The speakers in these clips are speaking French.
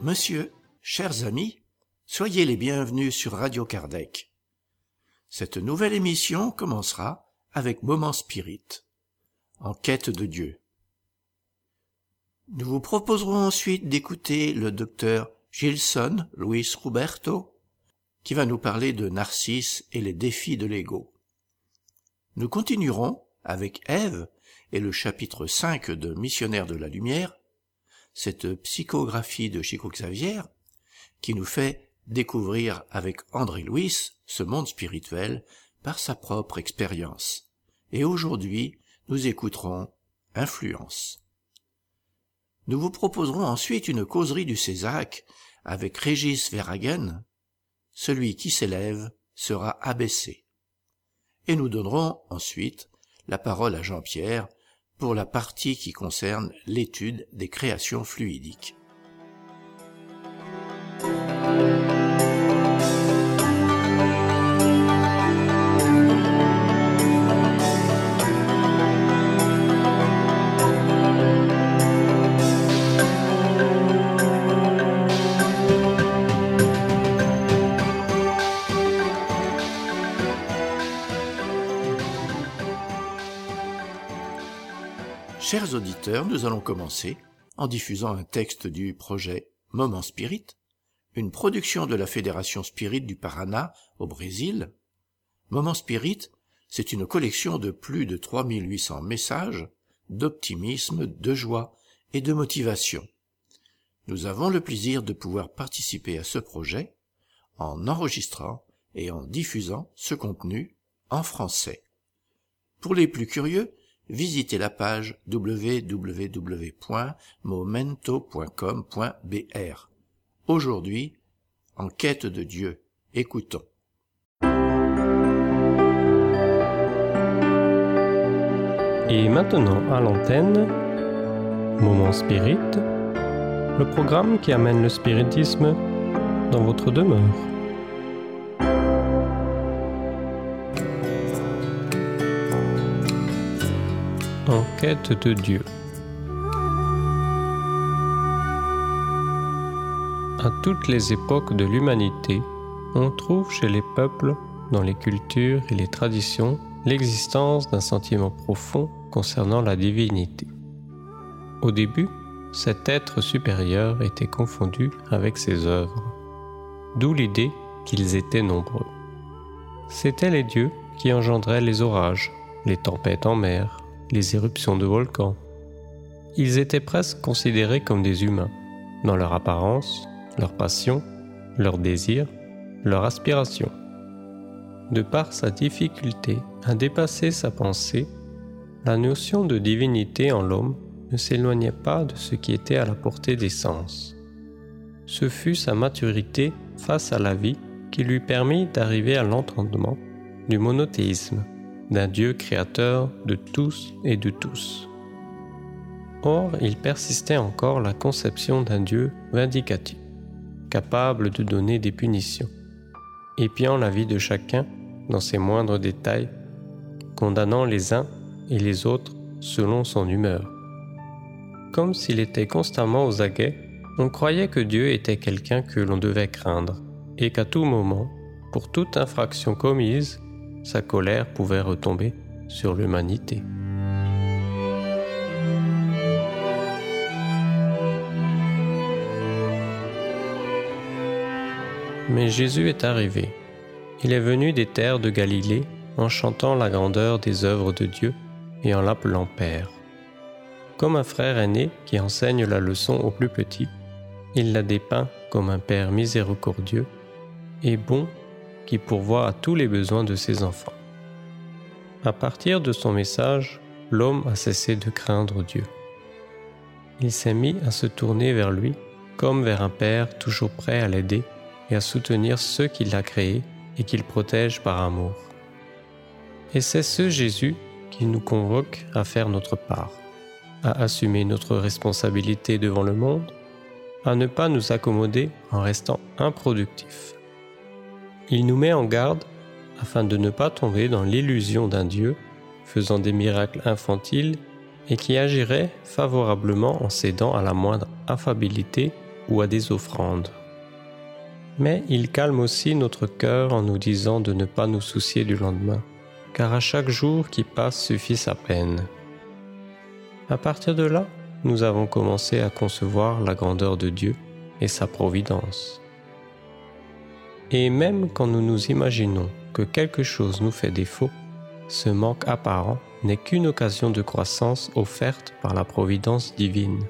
Monsieur, chers amis, soyez les bienvenus sur Radio Kardec. Cette nouvelle émission commencera avec Moment Spirit, en quête de Dieu. Nous vous proposerons ensuite d'écouter le docteur Gilson Luis Roberto, qui va nous parler de Narcisse et les défis de l'ego. Nous continuerons avec Ève et le chapitre 5 de Missionnaire de la Lumière, cette psychographie de Chico Xavier, qui nous fait découvrir avec André Louis ce monde spirituel par sa propre expérience. Et aujourd'hui, nous écouterons Influence. Nous vous proposerons ensuite une causerie du Césac avec Régis Verhagen, celui qui s'élève sera abaissé. Et nous donnerons ensuite la parole à Jean-Pierre pour la partie qui concerne l'étude des créations fluidiques. Chers auditeurs, nous allons commencer en diffusant un texte du projet Moment Spirit, une production de la Fédération Spirit du Paraná au Brésil. Moment Spirit, c'est une collection de plus de 3800 messages d'optimisme, de joie et de motivation. Nous avons le plaisir de pouvoir participer à ce projet en enregistrant et en diffusant ce contenu en français. Pour les plus curieux, visitez la page www.momento.com.br. Aujourd'hui, en quête de Dieu, écoutons. Et maintenant à l'antenne, Moment Spirit, le programme qui amène le spiritisme dans votre demeure. En quête de Dieu. À toutes les époques de l'humanité, on trouve chez les peuples, dans les cultures et les traditions, l'existence d'un sentiment profond concernant la divinité. Au début, cet être supérieur était confondu avec ses œuvres, d'où l'idée qu'ils étaient nombreux. C'étaient les dieux qui engendraient les orages, les tempêtes en mer, les éruptions de volcans. Ils étaient presque considérés comme des humains, dans leur apparence, leur passion, leur désir, leur aspiration. De par sa difficulté à dépasser sa pensée, la notion de divinité en l'homme ne s'éloignait pas de ce qui était à la portée des sens. Ce fut sa maturité face à la vie qui lui permit d'arriver à l'entendement du monothéisme, d'un Dieu créateur de tous et de tous. Or, il persistait encore la conception d'un Dieu vindicatif, capable de donner des punitions, épiant la vie de chacun dans ses moindres détails, condamnant les uns et les autres selon son humeur. Comme s'il était constamment aux aguets, on croyait que Dieu était quelqu'un que l'on devait craindre, et qu'à tout moment, pour toute infraction commise, sa colère pouvait retomber sur l'humanité. Mais Jésus est arrivé. Il est venu des terres de Galilée en chantant la grandeur des œuvres de Dieu et en l'appelant Père. Comme un frère aîné qui enseigne la leçon aux plus petits, il l'a dépeint comme un Père miséricordieux et bon qui pourvoit à tous les besoins de ses enfants. À partir de son message, l'homme a cessé de craindre Dieu. Il s'est mis à se tourner vers lui comme vers un Père toujours prêt à l'aider et à soutenir ceux qu'il a créés et qu'il protège par amour. Et c'est ce Jésus qui nous convoque à faire notre part, à assumer notre responsabilité devant le monde, à ne pas nous accommoder en restant improductifs. Il nous met en garde afin de ne pas tomber dans l'illusion d'un Dieu faisant des miracles infantiles et qui agirait favorablement en cédant à la moindre affabilité ou à des offrandes. Mais il calme aussi notre cœur en nous disant de ne pas nous soucier du lendemain, car à chaque jour qui passe suffit sa peine. À partir de là, nous avons commencé à concevoir la grandeur de Dieu et sa providence. Et même quand nous nous imaginons que quelque chose nous fait défaut, ce manque apparent n'est qu'une occasion de croissance offerte par la providence divine.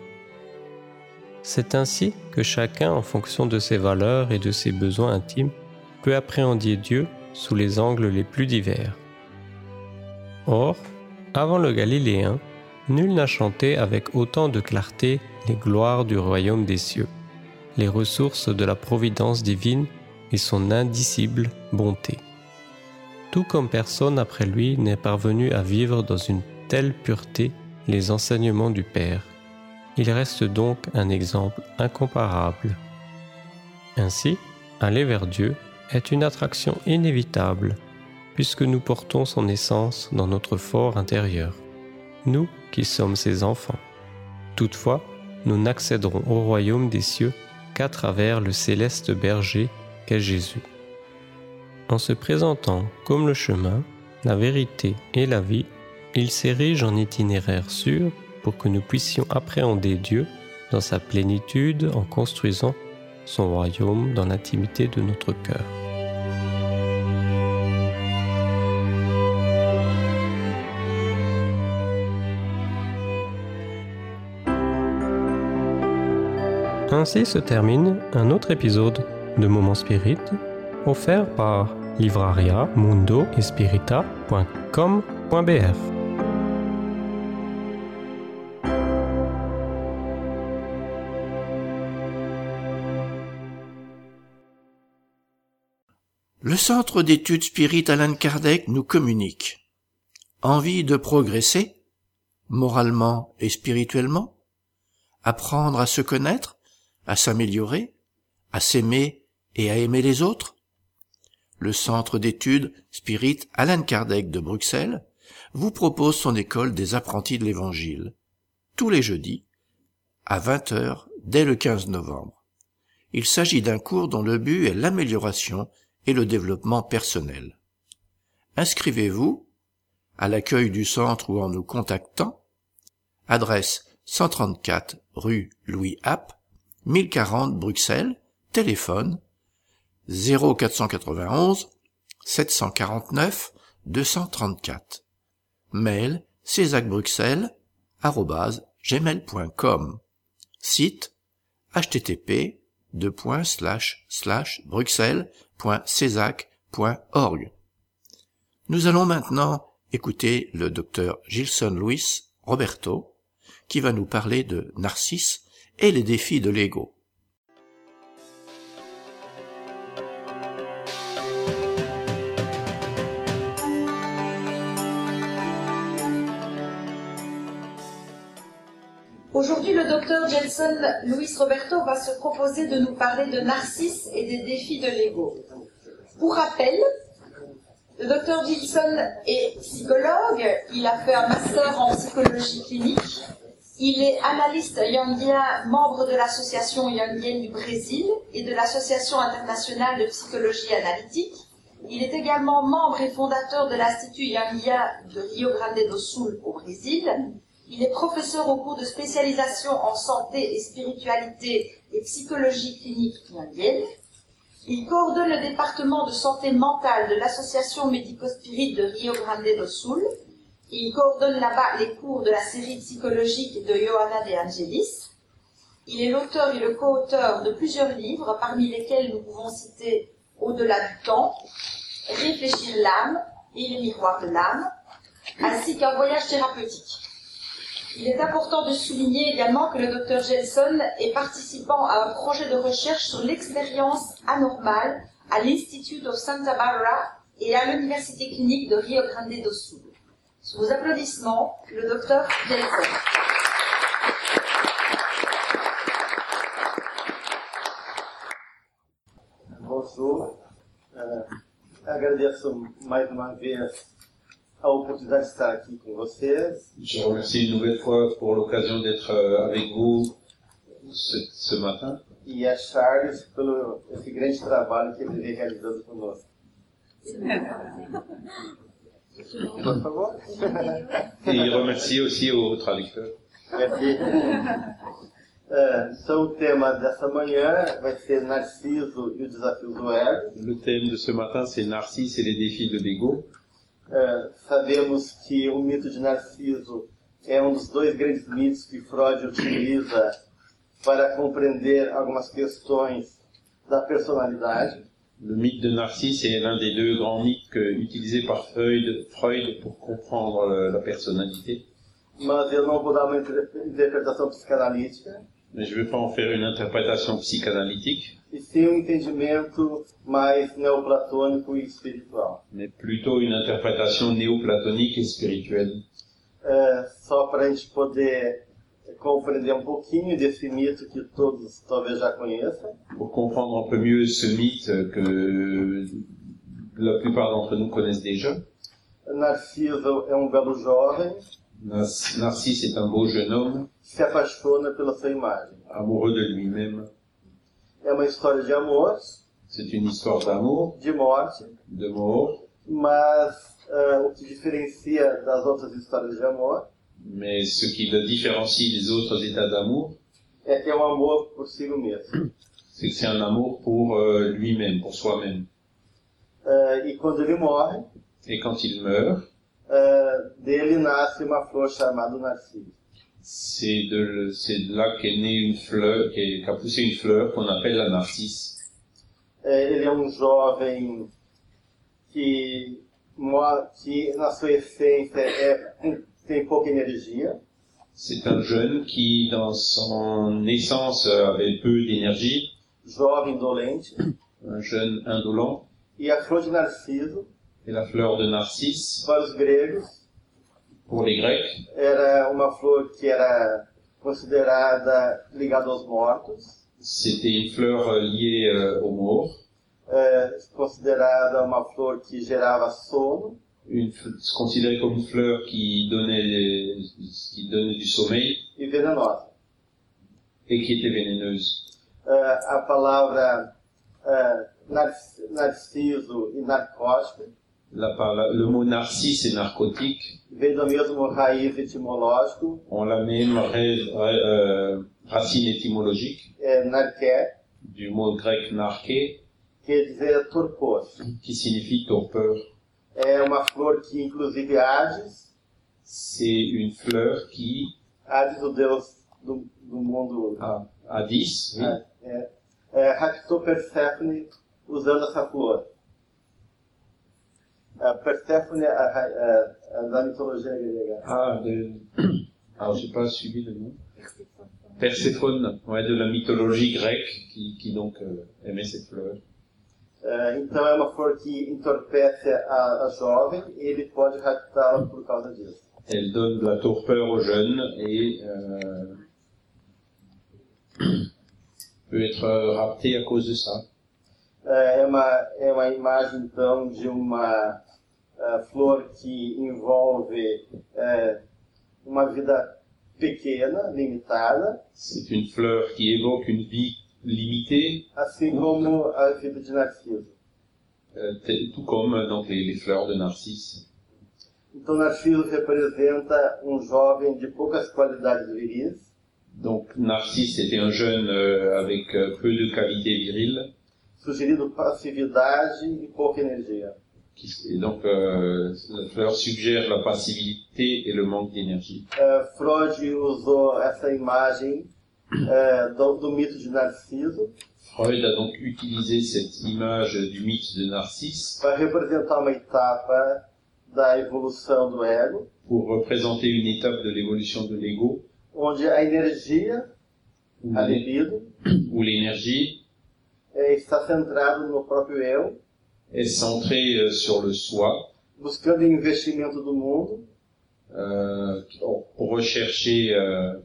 C'est ainsi que chacun, en fonction de ses valeurs et de ses besoins intimes, peut appréhender Dieu sous les angles les plus divers. Or, avant le Galiléen, nul n'a chanté avec autant de clarté les gloires du royaume des cieux, les ressources de la providence divine et son indicible bonté. Tout comme personne après lui n'est parvenu à vivre dans une telle pureté les enseignements du Père. Il reste donc un exemple incomparable. Ainsi, aller vers Dieu est une attraction inévitable, puisque nous portons son essence dans notre fort intérieur nous qui sommes ses enfants. Toutefois, nous n'accéderons au royaume des cieux qu'à travers le céleste berger Jésus. En se présentant comme le chemin, la vérité et la vie, il s'érige en itinéraire sûr pour que nous puissions appréhender Dieu dans sa plénitude en construisant son royaume dans l'intimité de notre cœur. Ainsi se termine un autre épisode de Moment Spirit offert par livraria mundo Le Centre d'études Spirit Alan Kardec nous communique. Envie de progresser, moralement et spirituellement, apprendre à se connaître, à s'améliorer, à s'aimer et à aimer les autres? Le Centre d'études Spirit Alan Kardec de Bruxelles vous propose son école des apprentis de l'Évangile, tous les jeudis, à 20h dès le 15 novembre. Il s'agit d'un cours dont le but est l'amélioration et le développement personnel. Inscrivez-vous à l'accueil du centre ou en nous contactant. Adresse 134 rue Louis App, 1040 Bruxelles, téléphone 0491 749 234. Mail gmail.com Site http bruxelles.cesac.org. Nous allons maintenant écouter le docteur Gilson Luis Roberto qui va nous parler de Narcisse et les défis de l'ego. Aujourd'hui, le docteur Jensen Luis Roberto va se proposer de nous parler de Narcisse et des défis de l'ego. Pour rappel, le docteur Gilson est psychologue, il a fait un master en psychologie clinique, il est analyste youngien, membre de l'association youngienne du Brésil et de l'association internationale de psychologie analytique. Il est également membre et fondateur de l'Institut Youngien de Rio Grande do Sul au Brésil. Il est professeur au cours de spécialisation en santé et spiritualité et psychologie clinique youngienne. Il coordonne le département de santé mentale de l'association médico-spirit de Rio Grande do Sul il coordonne là-bas les cours de la série psychologique de Johanna de Angelis. Il est l'auteur et le co-auteur de plusieurs livres, parmi lesquels nous pouvons citer Au-delà du temps, Réfléchir l'âme et les miroirs de l'âme, ainsi qu'un voyage thérapeutique. Il est important de souligner également que le docteur Gelson est participant à un projet de recherche sur l'expérience anormale à l'Institute of Santa Barbara et à l'Université clinique de Rio Grande do Sul. Sous vos applaudissements, le docteur Jensen. Bonjour. Uh, agradeço mais uma vez a oportunidade de estar aqui com vocês. Je remercie une nouvelle fois pour l'occasion d'être euh, avec vous ce, ce matin. e a Charles pelo esse grande trabalho que ele vem realizando conosco. Por favor. Et il remercie aussi aux traducteurs. Merci. É, então, o tema dessa manhã vai ser Narciso e o desafio do ego. Le thème de ce matin, c'est Narcisse et les défis de l'ego. É, sabemos que o mito de Narciso é um dos dois grandes mitos que Freud utiliza para compreender algumas questões da personalidade. Le mythe de Narcisse est l'un des deux grands mythes que- utilisés par Freud, Freud pour comprendre euh, la personnalité. Mas eu não vou dar uma inter- interpretação psicanalítica, Mais je ne vais pas en faire une interprétation psychanalytique, e sim um entendimento mais neoplatônico e espiritual. mais plutôt une interprétation néoplatonique et spirituelle. É, só para a gente poder compreender um pouquinho desse mito que todos talvez já conheçam. Pour comprendre un peu mieux ce mythe que la plupart d'entre nous connaissent déjà. Narciso é um belo jovem Narcisse est un beau jeune homme, se apaixona pela sua imagem. amoureux de lui-même. É uma história de amor, C'est une histoire d'amour, de morte, de mort, mas é, o que diferencia das outras histórias de amor mais ce qui le différencie des autres états d'amour, é que é um amor por si mesmo. c'est que c'est un amour pour euh, lui-même, pour soi-même. É, e quando ele morre, Et quand il meurt, é, dele nasce uma flor chamada Narciso. c'est de, là qu'est née une fleur, qu'a poussé une fleur qu'on appelle la narcisse. Ele é um jovem que, mo- que na sua essência é, tem pouca energia, C'est un jeune qui, dans son naissance, avait peu d'énergie, jovem dolente, un jeune indolent. e a flor de Narciso, Et la fleur de narcisse, para os gregos, pour les Grecs, era uma flor que era considerada ligada aos mortos, c'était une fleur euh, liée euh, aux morts, é, considerada uma flor que gerava sono, une, considérée comme une fleur qui donnait, qui donnait du sommeil. E venenosa. et qui était vénéneuse. É, a palavra é, narc- narciso e narcótico La, par- la- le mot narcisse et narcotique. Vem do mesmo raiz etimológico, ont la même euh, racine étymologique. É, narqué, du mot grec quer dizer torpor. qui signifie torpeur. É uma flor que, inclusive, Hades, C'est une fleur qui, Hades, o deus do, do mundo, a, a 10, oui, é, é, é, raptou Perséfone usando essa flor. A Perséfone, a, a, a, a da mitologia grega. Ah, de... Alors, j'ai pas suivi le nom. Perséphone, ouais, de la mythologie grecque, qui, qui donc euh, aimait cette fleur. Então é uma flor que entorpece a, a jovem e ele pode raptá-la por causa disso. Elle donne de la torpeur aux jeunes et euh, peut être euh, raptée à cause de ça. É uma, é uma imagem, então, de uma é, flor que envolve é, uma vida pequena, limitada, C'est une fleur qui évoque une vie limitée, assim como a vida de Narciso. t- tout comme euh, donc les, les fleurs de narcisse. Então, Narciso representa um jovem de poucas qualidades viris, Donc Narcisse était un jeune euh, avec euh, peu de qualité virile, sugerindo passividade e pouca energia. Et donc euh, fleur suggère la passivité et le manque d'énergie. É, Freud usou essa imagem é, do, do mito de Narciso. Freud a donc utilisé cette image du mythe de Narcisse para representar uma etapa da evolução do ego, pour représenter une étape de l'évolution de l'ego. Onde a energia, où a libido, où l'énergie. é, está centrada no próprio eu, est centrée euh, sur le soi buscando investimento do mundo euh, pour rechercher euh,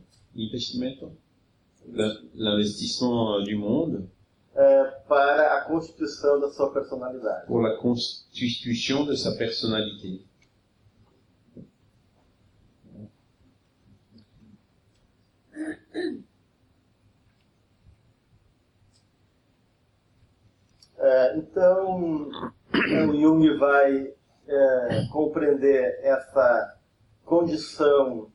l'investissement euh, du monde é, para a constituição da sua personalidade. pour la constitution de sa personnalité. Então, o Jung vai é, compreender essa condição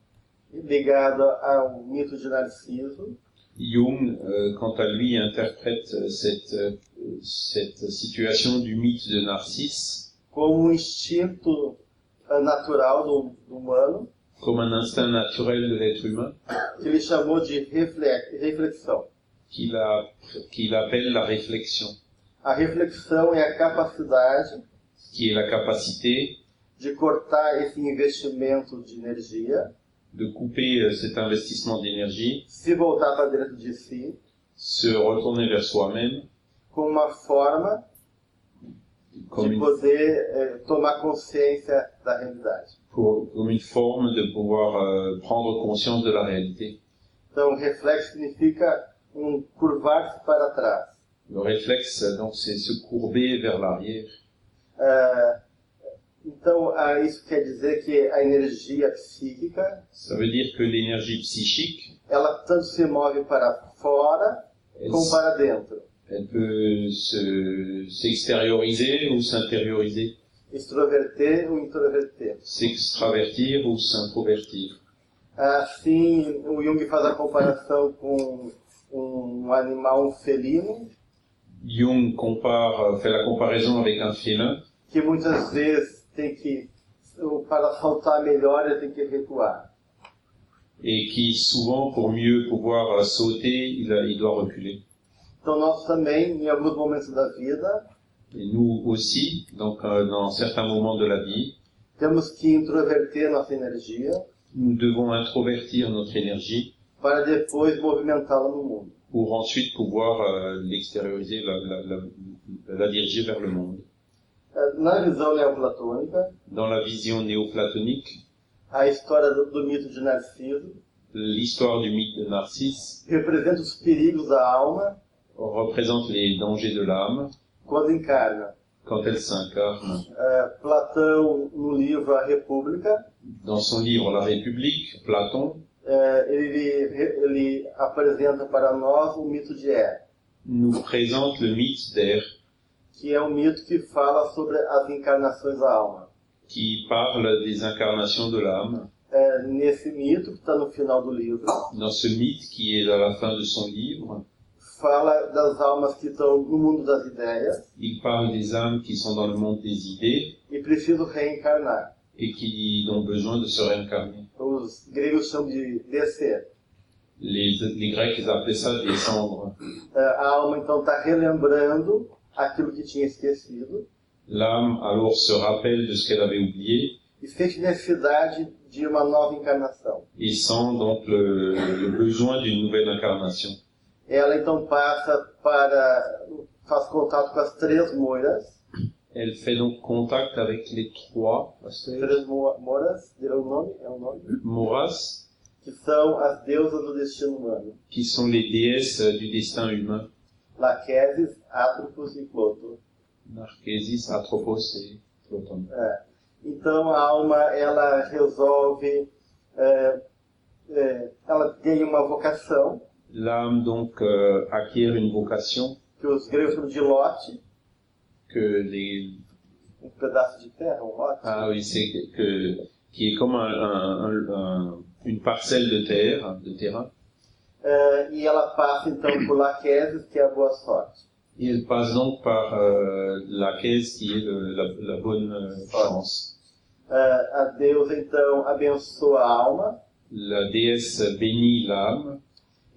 ligada ao mito de Narciso. Jung, euh, quant à lui, interprète cette, cette situation du mythe de Narcisse. Como um instinto eh, natural do, do humano, comme un instinct naturel de l'être humain. Que ele chamou de refle- reflexão. qu'il a- qu'il appelle la réflexion, A reflexão é a capacidade qui est la capacité de cortar esse investimento de energia, de couper euh, cet investissement d'énergie, se voltar para dentro de si, se retourner vers soi-même com uma forma comme de une, poder eh, tomar consciência da realidade. pour- comme une forme de pouvoir euh, prendre conscience de la réalité. Então, reflexo significa um curvar-se para trás. Le réflexe, euh, donc, c'est se courber vers l'arrière. Eh, então, ah, isso quer dizer que a energia psíquica, Ça veut dire que l'énergie psychique, ela tanto se move para fora elle, como para dentro. elle peut se- s'extérioriser ou s'intérioriser, Extroverter ou introverter. s'extravertir ou s'introvertir. Assim, o Jung faz a comparação com um animal felino, Jung compare, fait la comparaison avec un félin que muitas vezes tem que, para saltar melhor, ele tem que recuar. et qui souvent, pour mieux pouvoir euh, sauter, il, a- il doit reculer. Então, nós também, em alguns momentos da vida, Et nous aussi, donc euh, dans certains moments de la vie, temos que introverter nossa energia nous devons introvertir notre énergie para depois movimentá-la no mundo. Pour ensuite pouvoir euh, l'extérioriser, la, la, la, la diriger vers le monde. Neoplatônica, Dans la vision néoplatonique, a história do, do mito de Narciso. L'histoire du mythe de Narcisse. Representa os perigos da alma. Représente les dangers de l'âme. Quando encarna. quand elle s'incarne. Eh, Platão, no livro A República, Dans son livre La République, Platon ele, ele apresenta para nós o mito de Er, nous présente le mythe d'Er, que é um mito que fala sobre as encarnações da alma. qui parle des incarnations de l'âme. Eh, nesse mito, que está no final do livro, Dans ce mythe qui est à la fin de son livre, fala das almas que estão no mundo das ideias il parle des âmes qui sont dans le monde des idées e precisam reencarnar. et qui ont besoin de se réincarner. Os gregos chamam de descer. Les, les Grecs appelaient ça. Eh, a alma, então, está relembrando aquilo que tinha esquecido L'âme alors se rappelle de ce qu'elle avait oublié e sente necessidade de uma nova encarnação. et sent donc le, le besoin d'une nouvelle incarnation. Ela, então, passa para... faz contato com as três moiras. Elle fait donc contact avec les trois Três mo- moras, o nome? É nome? Moras, Que são as deusas do destino humano. qui sont les déesses du destin humain. Laquesis, Atropos e Cloto. Narchésis, Atropos et Ploton. Então a alma ela resolve, é, é, ela tem uma vocação L'âme donc euh, acquiert une vocation que os gregos chamam de lote, que les pedaço de lote. ah oui c'est que, qui est comme un, un- un- un- une parcelle de terre de terrain É, e ela passa então por Laquesis, que é a boa sorte. et elle passe donc par euh, la caisse qui est le- la, la bonne euh, chance. A deusa então abençoa a alma La déesse bénit l'âme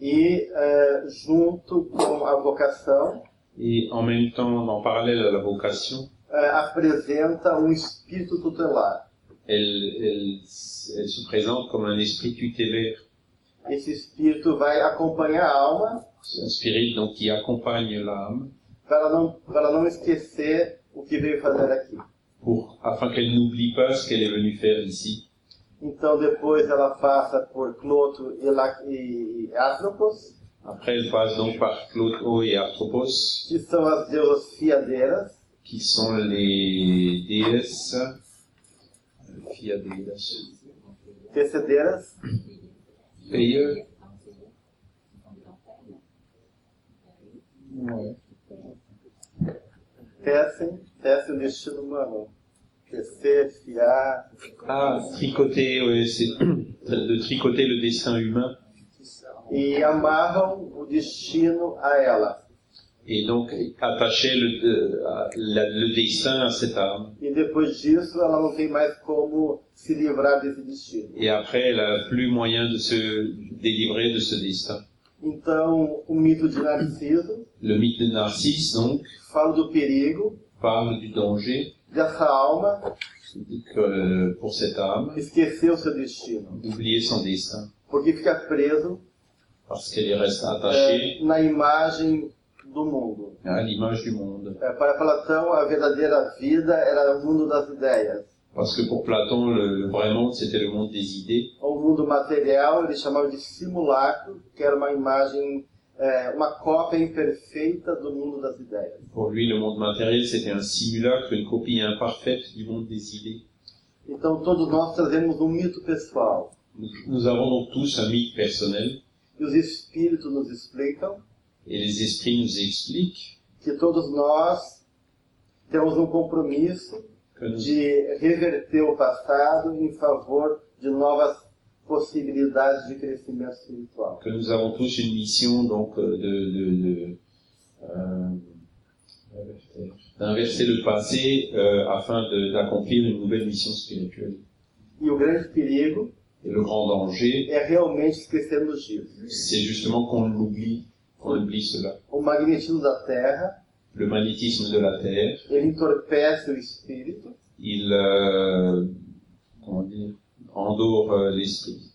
e é, junto com a vocação et en même temps en parallèle à la vocation apresenta um espírito tutelar. elle, elle, elle se présente comme un esprit tutélaire, Esse espírito vai acompanhar a alma un spirit donc qui accompagne l'âme para ela não, para ela não esquecer o que veio fazer aqui. pour afin qu'elle n'oublie pas ce qu'elle est venue faire ici. Então depois ela passa por Cloto e Atropos, Après, elle passe donc par Clotho et Arthropos, que são as deusas fiadeiras, qui sont les déesses euh, fiadeiras. tecedeiras, Payeux. Ouais. tecem, tecem o destino humano. Tecer, fiar, Ah, tricoter, ouais, c'est de tricoter le destin humain e amarram o destino a ela. et donc attacher le, euh, le destin à cette âme. E depois disso, ela não tem mais como se livrar desse destino. Et après, elle a plus moyen de se délivrer de ce destin. Então, o mito de Narciso Le mythe de Narcisse, donc, fala do perigo parle du danger dessa alma que, pour cette âme esquecer o seu destino, d'oublier son destin porque fica preso parce qu'elle y reste attachée é, na imagem do mundo. à l'image du monde. É, para Platão, a verdadeira vida era o mundo das ideias. Parce que pour Platon, le, le vrai monde, c'était le monde des idées. O mundo material ele chamava de simulacro, que era uma imagem, é, uma cópia imperfeita do mundo das ideias. Pour lui, le monde matériel, c'était un simulacre, une copie imparfaite du monde des idées. Então, todos nós trazemos um mito pessoal. Nous avons donc tous un mythe personnel, E os espíritos nos explicam et les esprits nous expliquent que todos nós temos um compromisso de reverter o passado em favor de novas possibilidades de crescimento espiritual. que nous avons tous une mission donc euh, de, de, de, euh, d'inverser le passé euh, afin d'accomplir une nouvelle mission spirituelle. E o grande perigo Et le grand danger, é realmente esquecermos disso. c'est justement qu'on l'oublie, qu'on oublie cela. O magnetismo da Terra, Le magnétisme de la Terre, ele entorpece o espírito il, euh, comment dire, endort euh, l'esprit.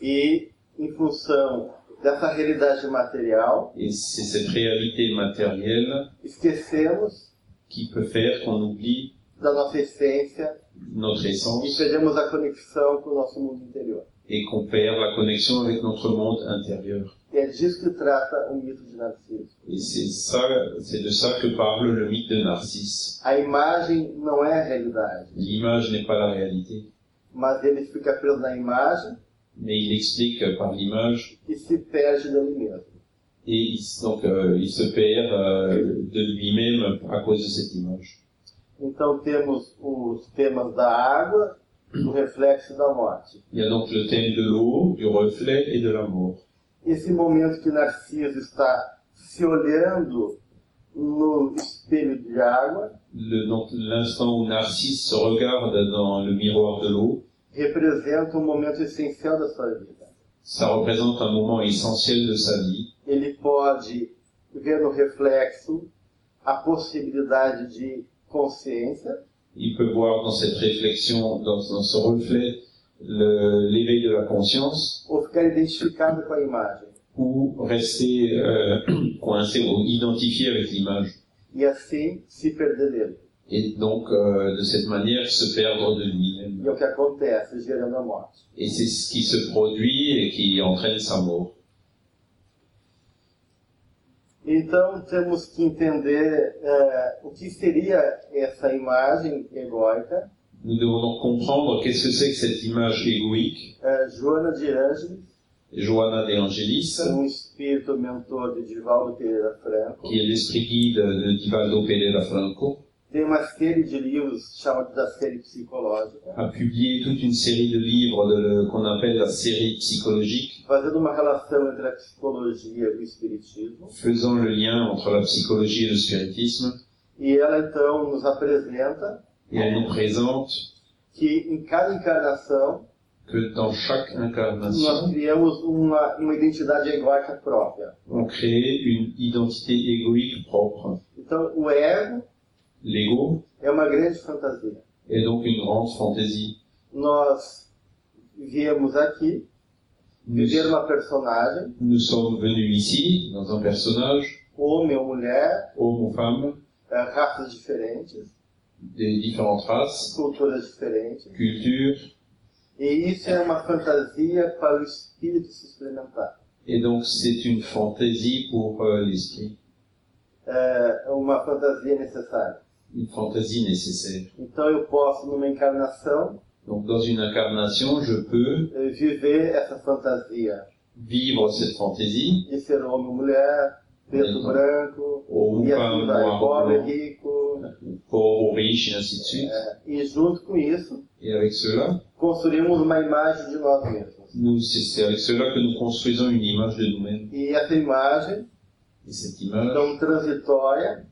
e, em função dessa realidade material, Et c'est cette réalité matérielle esquecemos qui peut faire qu'on oublie da nossa essência notre e essence perdemos a conexão com o nosso mundo interior. et qu'on perd la connexion avec notre monde intérieur. E é disso que trata o mito de Narciso. Et c'est ça, c'est de ça que parle le mythe de Narcisse. A imagem não é a realidade, L'image n'est pas la réalité, mas ele fica preso na imagem mais il explique par l'image e se perde dele mesmo. et il, donc euh, il se perd euh, de lui-même à cause de cette image. Então temos os temas da água, do reflexo e da morte. Il y a donc le thème de l'eau, du reflet et de la mort. Esse momento que Narciso está se olhando no espelho de água Le- donc l'instant où Narcisse se regarde dans le miroir de l'eau, representa um momento essencial da sua vida. ça représente un moment essentiel de sa vie. Ele pode ver no reflexo a possibilidade de Il peut voir dans cette réflexion, dans, dans ce reflet, le- l'éveil de la conscience ou rester euh, coincé ou identifié avec l'image. E. Et donc, euh, de cette manière, se perdre de lui-même. E. Et c'est ce qui se produit et qui entraîne sa mort. Então temos que entender eh, o que seria essa imagem egóica. Nous devons comprendre qu'est-ce que c'est que cette image égoïque. Eh, Joana de Ângeles, Johanna de Angelis, um espírito mentor de Divaldo Pereira Franco, qui est l'esprit guide de Divaldo Pereira Franco, tem uma série de livros chamados da série psicológica, a publié toute une série de livres qu'on appelle la série psychologique, fazendo uma relação entre a psicologia e o espiritismo. faisant le lien entre la psychologie et le spiritisme. E ela então nos apresenta Et elle nous présente que em cada encarnação que dans chaque nós incarnation, criamos uma, uma identidade egóica própria. on crée une identité égoïque propre. Então o ego L'ego é uma grande fantasia. est donc une grande fantaisie. Nós viemos aqui Nous, viver uma personagem, nous sommes venus ici, dans un personnage, homem ou mulher, homme ou femme, raças diferentes, des différentes races, culturas diferentes. cultures, E isso é uma fantasia para o espírito se experimentar. et donc c'est une fantaisie pour euh, l'esprit, É uma fantasia necessária. Une fantaisie nécessaire. Então eu posso, numa encarnação, Donc dans une incarnation, je peux eh, viver essa fantasia vivre cette fantaisie de ser homem ou mulher, preto, branco, Ou e pão assim vai, noir, pobre, blanc, rico. pauvre, riche, et ainsi de suite. é, e junto com isso, Et avec cela, construímos uma imagem de nós mesmos. nous, c'est c'est avec cela que nous construisons une image de nous-mêmes. E essa imagem, Et cette image tão transitória, transitoire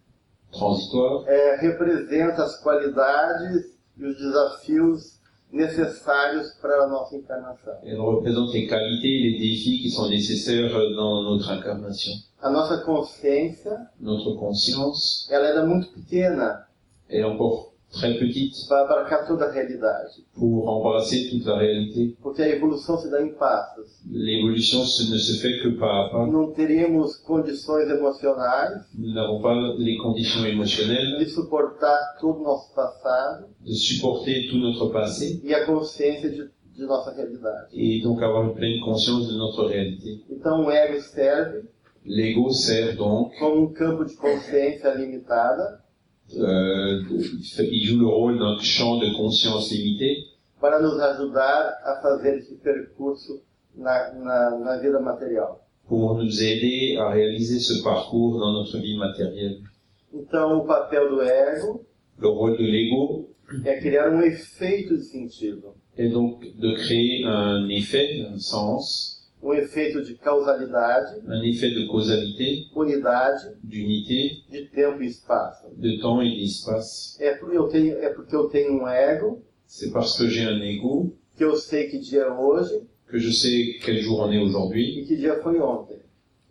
é, representa as qualidades e os desafios necessários para a nossa encarnação. Elle représente les qualités et les défis qui sont nécessaires dans notre incarnation. A nossa consciência, Notre conscience ela era muito pequena est encore très petite para abarcar toda a realidade, pour embrasser toute la réalité. porque a evolução se dá em passos. L'évolution ne se fait que pas à pas. Não teríamos condições emocionais Nous n'avons pas les conditions émotionnelles de suportar todo o nosso passado de supporter tout notre passé e a consciência de, de nossa realidade. et donc avoir une pleine conscience de notre réalité. Então o ego serve L'ego sert donc, como um campo de consciência limitada euh, il joue le rôle d'un champ de conscience limité para nos ajudar a fazer esse percurso na, na, na vida material. pour nous aider à réaliser ce parcours dans notre vie matérielle. Então o papel do ego Le rôle de l'ego é criar um efeito de sentido, est donc de créer un effet, un sens, um efeito de causalidade, un effet de causalité, unidade d'unité, de tempo e espaço. de temps et d'espace. É porque eu tenho, é porque eu tenho um ego C'est parce que j'ai un ego que eu sei que dia é hoje que je sais quel jour on est aujourd'hui e que dia foi ontem.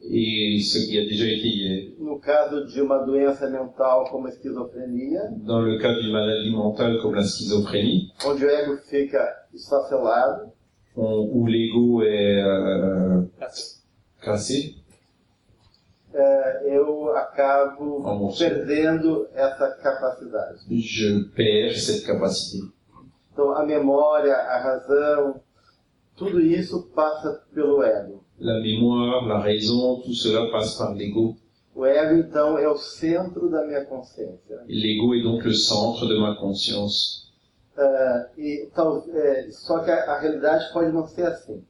et ce qui a déjà été hier. No caso de uma doença mental como a esquizofrenia, Dans le cas d'une maladie mentale comme la schizophrénie, onde o ego fica esfacelado, on- où l'ego est euh, cassé, é, eu acabo En morceaux. perdendo essa capacidade. je perds cette capacité. Então, a memória, a razão, tudo isso passa pelo ego. La mémoire, la raison, tout cela passe par l'ego. O ego, então, é o centro da minha consciência. Et L'ego est donc le centre de ma conscience. E tal, é, só que a, a realidade pode não ser assim.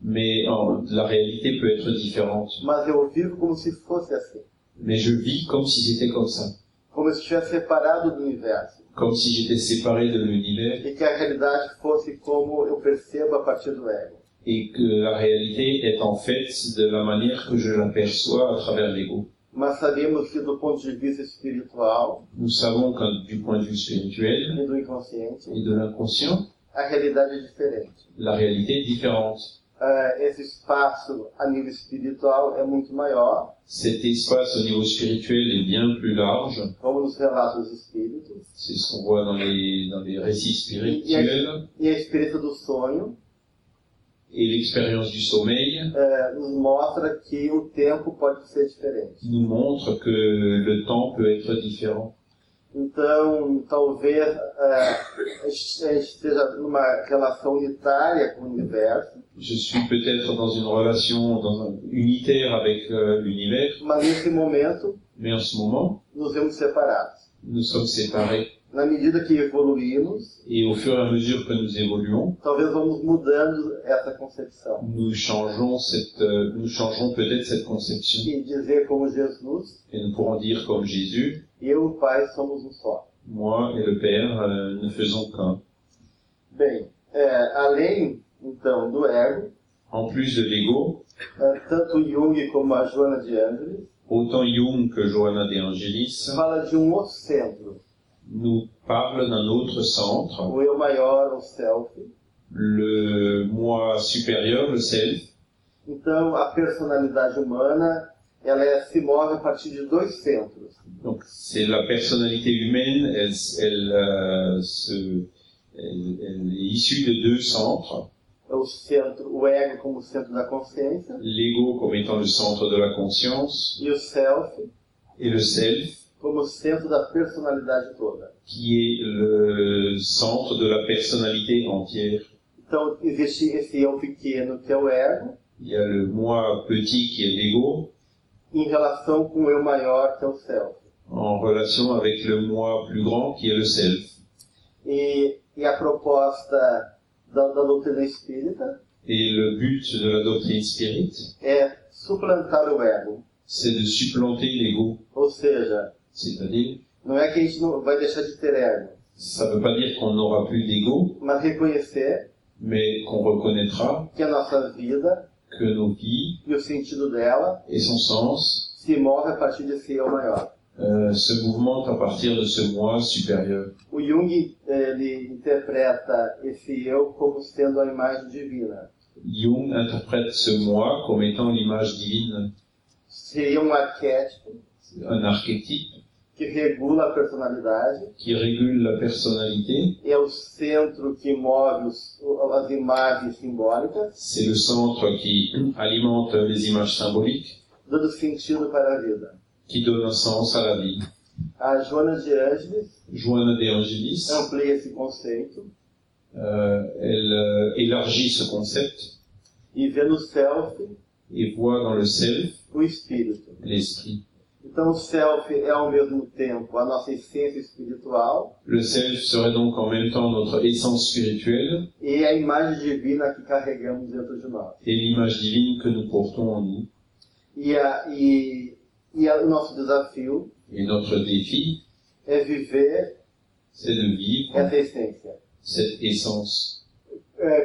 Mais en- la réalité peut être différente. Mas eu vivo como se fosse assim. Mais je vis comme si c'était comme ça. Como se estivesse separado do universo. Comme si j'étais séparé de l'univers E que a realidade fosse como eu percebo a partir do ego. et que la réalité est en fait de la manière que je l'aperçois à travers l'ego. Mas sabemos que do ponto de vista espiritual Nous savons que du point de vue spirituel e do inconsciente, et de l'inconscient, a realidade é diferente. la réalité est différente. Ah, esse espaço a nível espiritual é muito maior, Cet espace au niveau spirituel est bien plus large. como nos relata os espíritos, C'est ce qu'on voit dans les, dans les récits spirituels. e a experiência do sonho Et l'expérience du sommeil nos mostra que o tempo pode ser diferente. nous montre que le temps peut être différent. Então, talvez eh, a gente esteja numa relação unitária com o universo, Je suis peut-être dans une relation dans un- unitaire avec euh, l'univers, mas nesse momento mais en ce moment, nos vemos separados. nous sommes séparés. Na medida que evoluímos, Et au fur et à mesure que nous évoluons, talvez vamos mudando essa concepção. nous changeons cette, euh, nous changeons peut-être cette conception. E dizer como Jesus, Et nous pourrons dire comme Jésus, eu e o Pai somos um só. moi et le Père euh, ne faisons qu'un. Bem, além então do ego, En plus de l'ego, tanto Jung como a Joana de Angelis autant Jung que Johanna de Angelis fala de um outro centro, nous parlent d'un autre centre, o eu maior, o self. le moi supérieur, le self. Então, a personalidade humana, ela se move a partir de dois centros. Donc c'est la personnalité humaine, elle, elle, euh, se, elle, elle est issue de deux centres. O centro, o ego como centro da consciência L'ego comme étant le centre de la conscience e o self et le self como centro da personalidade toda. qui est le centre de la personnalité entière. Então, existe esse eu pequeno, que é o ego, Il y a le moi petit qui est l'ego em relação com o eu maior, que é o self. en relation avec le moi plus grand qui est le self. E, e a proposta da, da doutrina espírita Et le but de la doctrine spirit, é suplantar o ego, c'est de supplanter l'ego. Ou seja, C'est-à-dire, não é que a gente não vai deixar de ter ego, ça ne veut pas dire qu'on n'aura plus d'ego, mas reconhecer mais qu'on reconnaîtra que a nossa vida que nos vies e o sentido dela et son sens se move a partir desse eu maior. euh, se mouvementent à partir de ce moi supérieur. O Jung ele interpreta esse eu como sendo a imagem divina. Jung interprète ce moi comme étant l'image divine, Seria um arquétipo un archétype que regula a personalidade, qui régule la personnalité. é o centro que move os, as imagens simbólicas, C'est le centre qui alimente les images symboliques, dando sentido para a vida. qui donne un sens à la vie. A Joana de Ângeles Joanna de Angelis, amplia esse conceito euh, elle euh, élargit ce concept e vê no self et voit dans le self o espírito. l'esprit. Então, o self é ao mesmo tempo a nossa essência espiritual Le self serait donc en même temps notre essence spirituelle e a imagem divina que carregamos dentro de nós. et l'image divine que nous portons en nous. E, a, e, e a, o nosso desafio Et notre défi, é viver c'est de vivre essa essência. cette essence.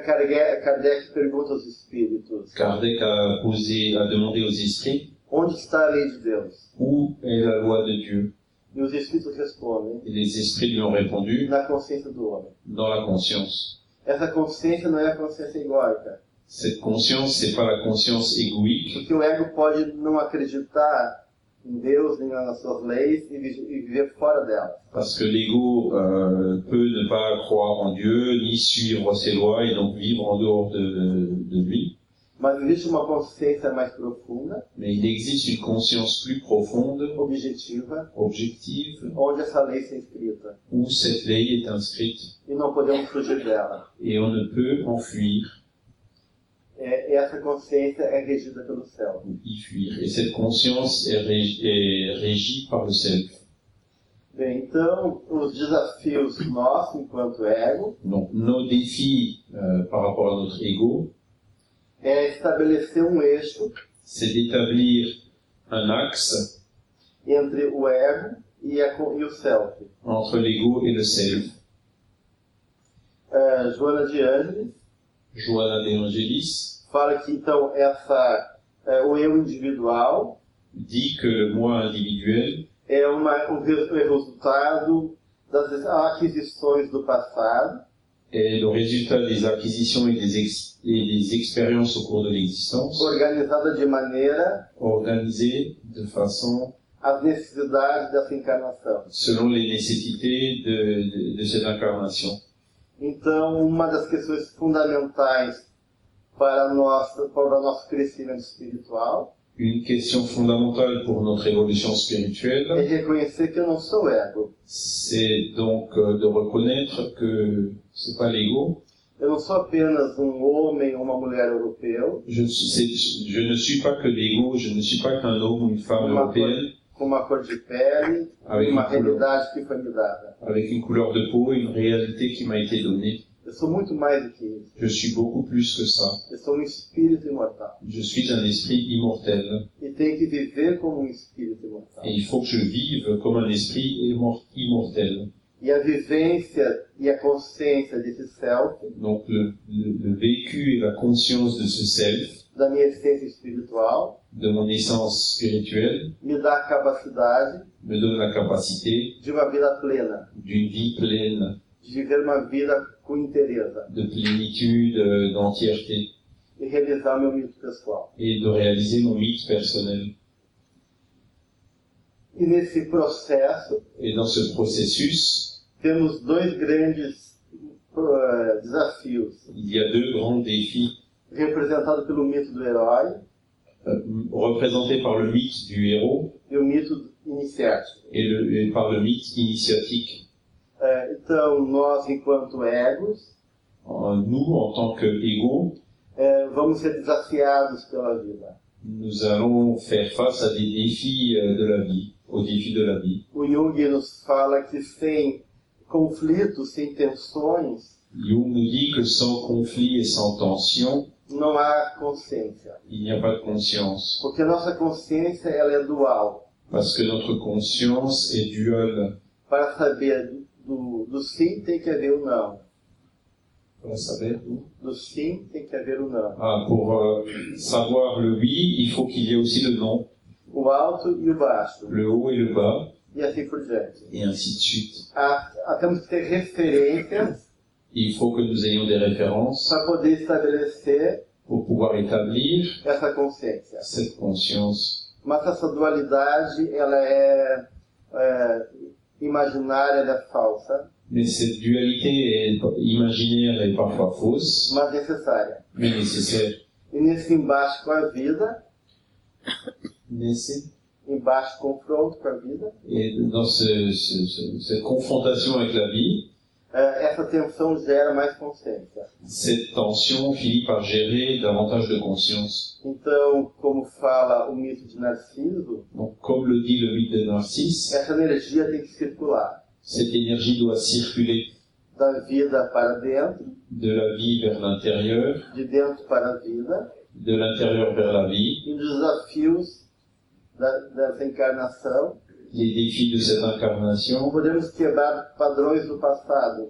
Kardec, Kardec pergunta aos espíritos: Kardec a posé, a demandé aux esprits onde está a lei de Deus? où est la loi de Dieu? E os espíritos respondem: Et les esprits lui ont répondu na consciência do homem. dans la conscience. Essa consciência não é a consciência egóica, Cette conscience, c'est pas la conscience égoïque, porque o ego pode não acreditar em Deus nem nas suas leis vi- e viver fora delas. parce que l'ego euh, peut ne pas croire en Dieu, ni suivre ses lois, et donc vivre en dehors de, de lui. Mas existe uma consciência mais profunda, Mais il existe une conscience plus profonde, objetiva, objective, onde essa lei está escrita où cette lei est inscrite, e não podemos fugir dela. et on ne peut en fuir É, essa consciência é regida pelo céu. y fuir. Et cette conscience est, ré- est régie par le self. Bem, então, os desafios nossos enquanto ego Donc nos défis euh, par rapport à notre ego, é estabelecer um eixo c'est d'établir un axe entre o ego e, a, e o self. entre l'ego et le self. É, Joana de Ângeles Joanna de Angelis fala que então essa é, o eu individual dit que le moi individuel é uma, um re- resultado das aquisições do passado est le résultat des acquisitions et des, ex- et des expériences au cours de l'existence, organizada de maneira organisées de façon às necessidades dessa encarnação. selon les nécessités de, de, de cette incarnation. Então, uma das questões fundamentais para, a nossa, para o nosso crescimento espiritual Une question fondamentale pour notre évolution spirituelle, c'est donc euh, de reconnaître que c'est pas l'ego. Eu não sou apenas um homem ou uma mulher europeu Je, ne suis- c'est- je ne suis pas que l'ego, je ne suis pas qu'un homme ou une femme uma européenne cor, com uma cor de pele, avec uma une, couleur, realidade que foi me dada. avec une couleur de peau, une réalité qui m'a été donnée. Eu sou muito mais do que isso. Je suis beaucoup plus que ça. Eu sou um espírito imortal. Je suis un esprit immortel. E tenho que viver como um espírito imortal. Et il faut que je vive comme un esprit immor- immortel. E a vivência e a consciência desse self, Donc le, le- le vécu et la conscience de ce self, da minha essência espiritual, de mon essence spirituelle, me dá a capacidade me donne la capacité de uma vida plena, d'une vie pleine de viver uma vida com inteireza de plénitude, euh, d'entièreté e realizar o meu mito pessoal. et de réaliser mon mythe personnel. E nesse processo, Et dans ce processus, temos dois grandes desafios, il y a deux grands défis representados pelo mito do herói euh, représentés par le mythe du héros e o mito iniciático. et, le, et par le mythe initiatique. Eh, então, nós, enquanto egos, En nous, en tant qu'égaux, eh, vamos ser desafiados pela vida. nous allons faire face à des défis euh, de la vie, aux défis de la vie. O Jung nos fala que sem conflitos, sem tensões, Jung nous dit que sans conflit et sans tension, não há consciência. il n'y a pas de conscience. Porque a nossa consciência ela é dual. Parce que notre conscience est duale. Para saber do, do sim tem que haver o não. Pour savoir où Do sim tem que haver o não. Ah, pour euh, savoir le oui, il faut qu'il y ait aussi le non, O alto e o baixo. le haut et le bas, E assim por diante. et ainsi de suite. Há, há- temos que ter referências Il faut que nous ayons des références para poder estabelecer pour pouvoir établir essa consciência. cette conscience. Mas essa dualidade, ela é, é imaginária, é falsa, Mais cette dualité est imaginaire et parfois fausse, mas necessária. mais nécessaire. E nesse embate com a vida, Nécessaire. embate confronto com a vida, Et dans ce- ce- ce- cette confrontation avec la vie, é, essa tensão gera mais consciência. cette tension finit par gérer davantage de conscience. Então, como fala o mito de Narciso, Donc, comme le dit le mythe de Narcisse, essa energia tem que circular cette énergie doit circuler da vida para dentro, de la vie vers l'intérieur, de dentro para a vida, de l'intérieur vers la vie, e dos desafios da, dessa encarnação. Les défis de cette incarnation Não podemos quebrar padrões do passado,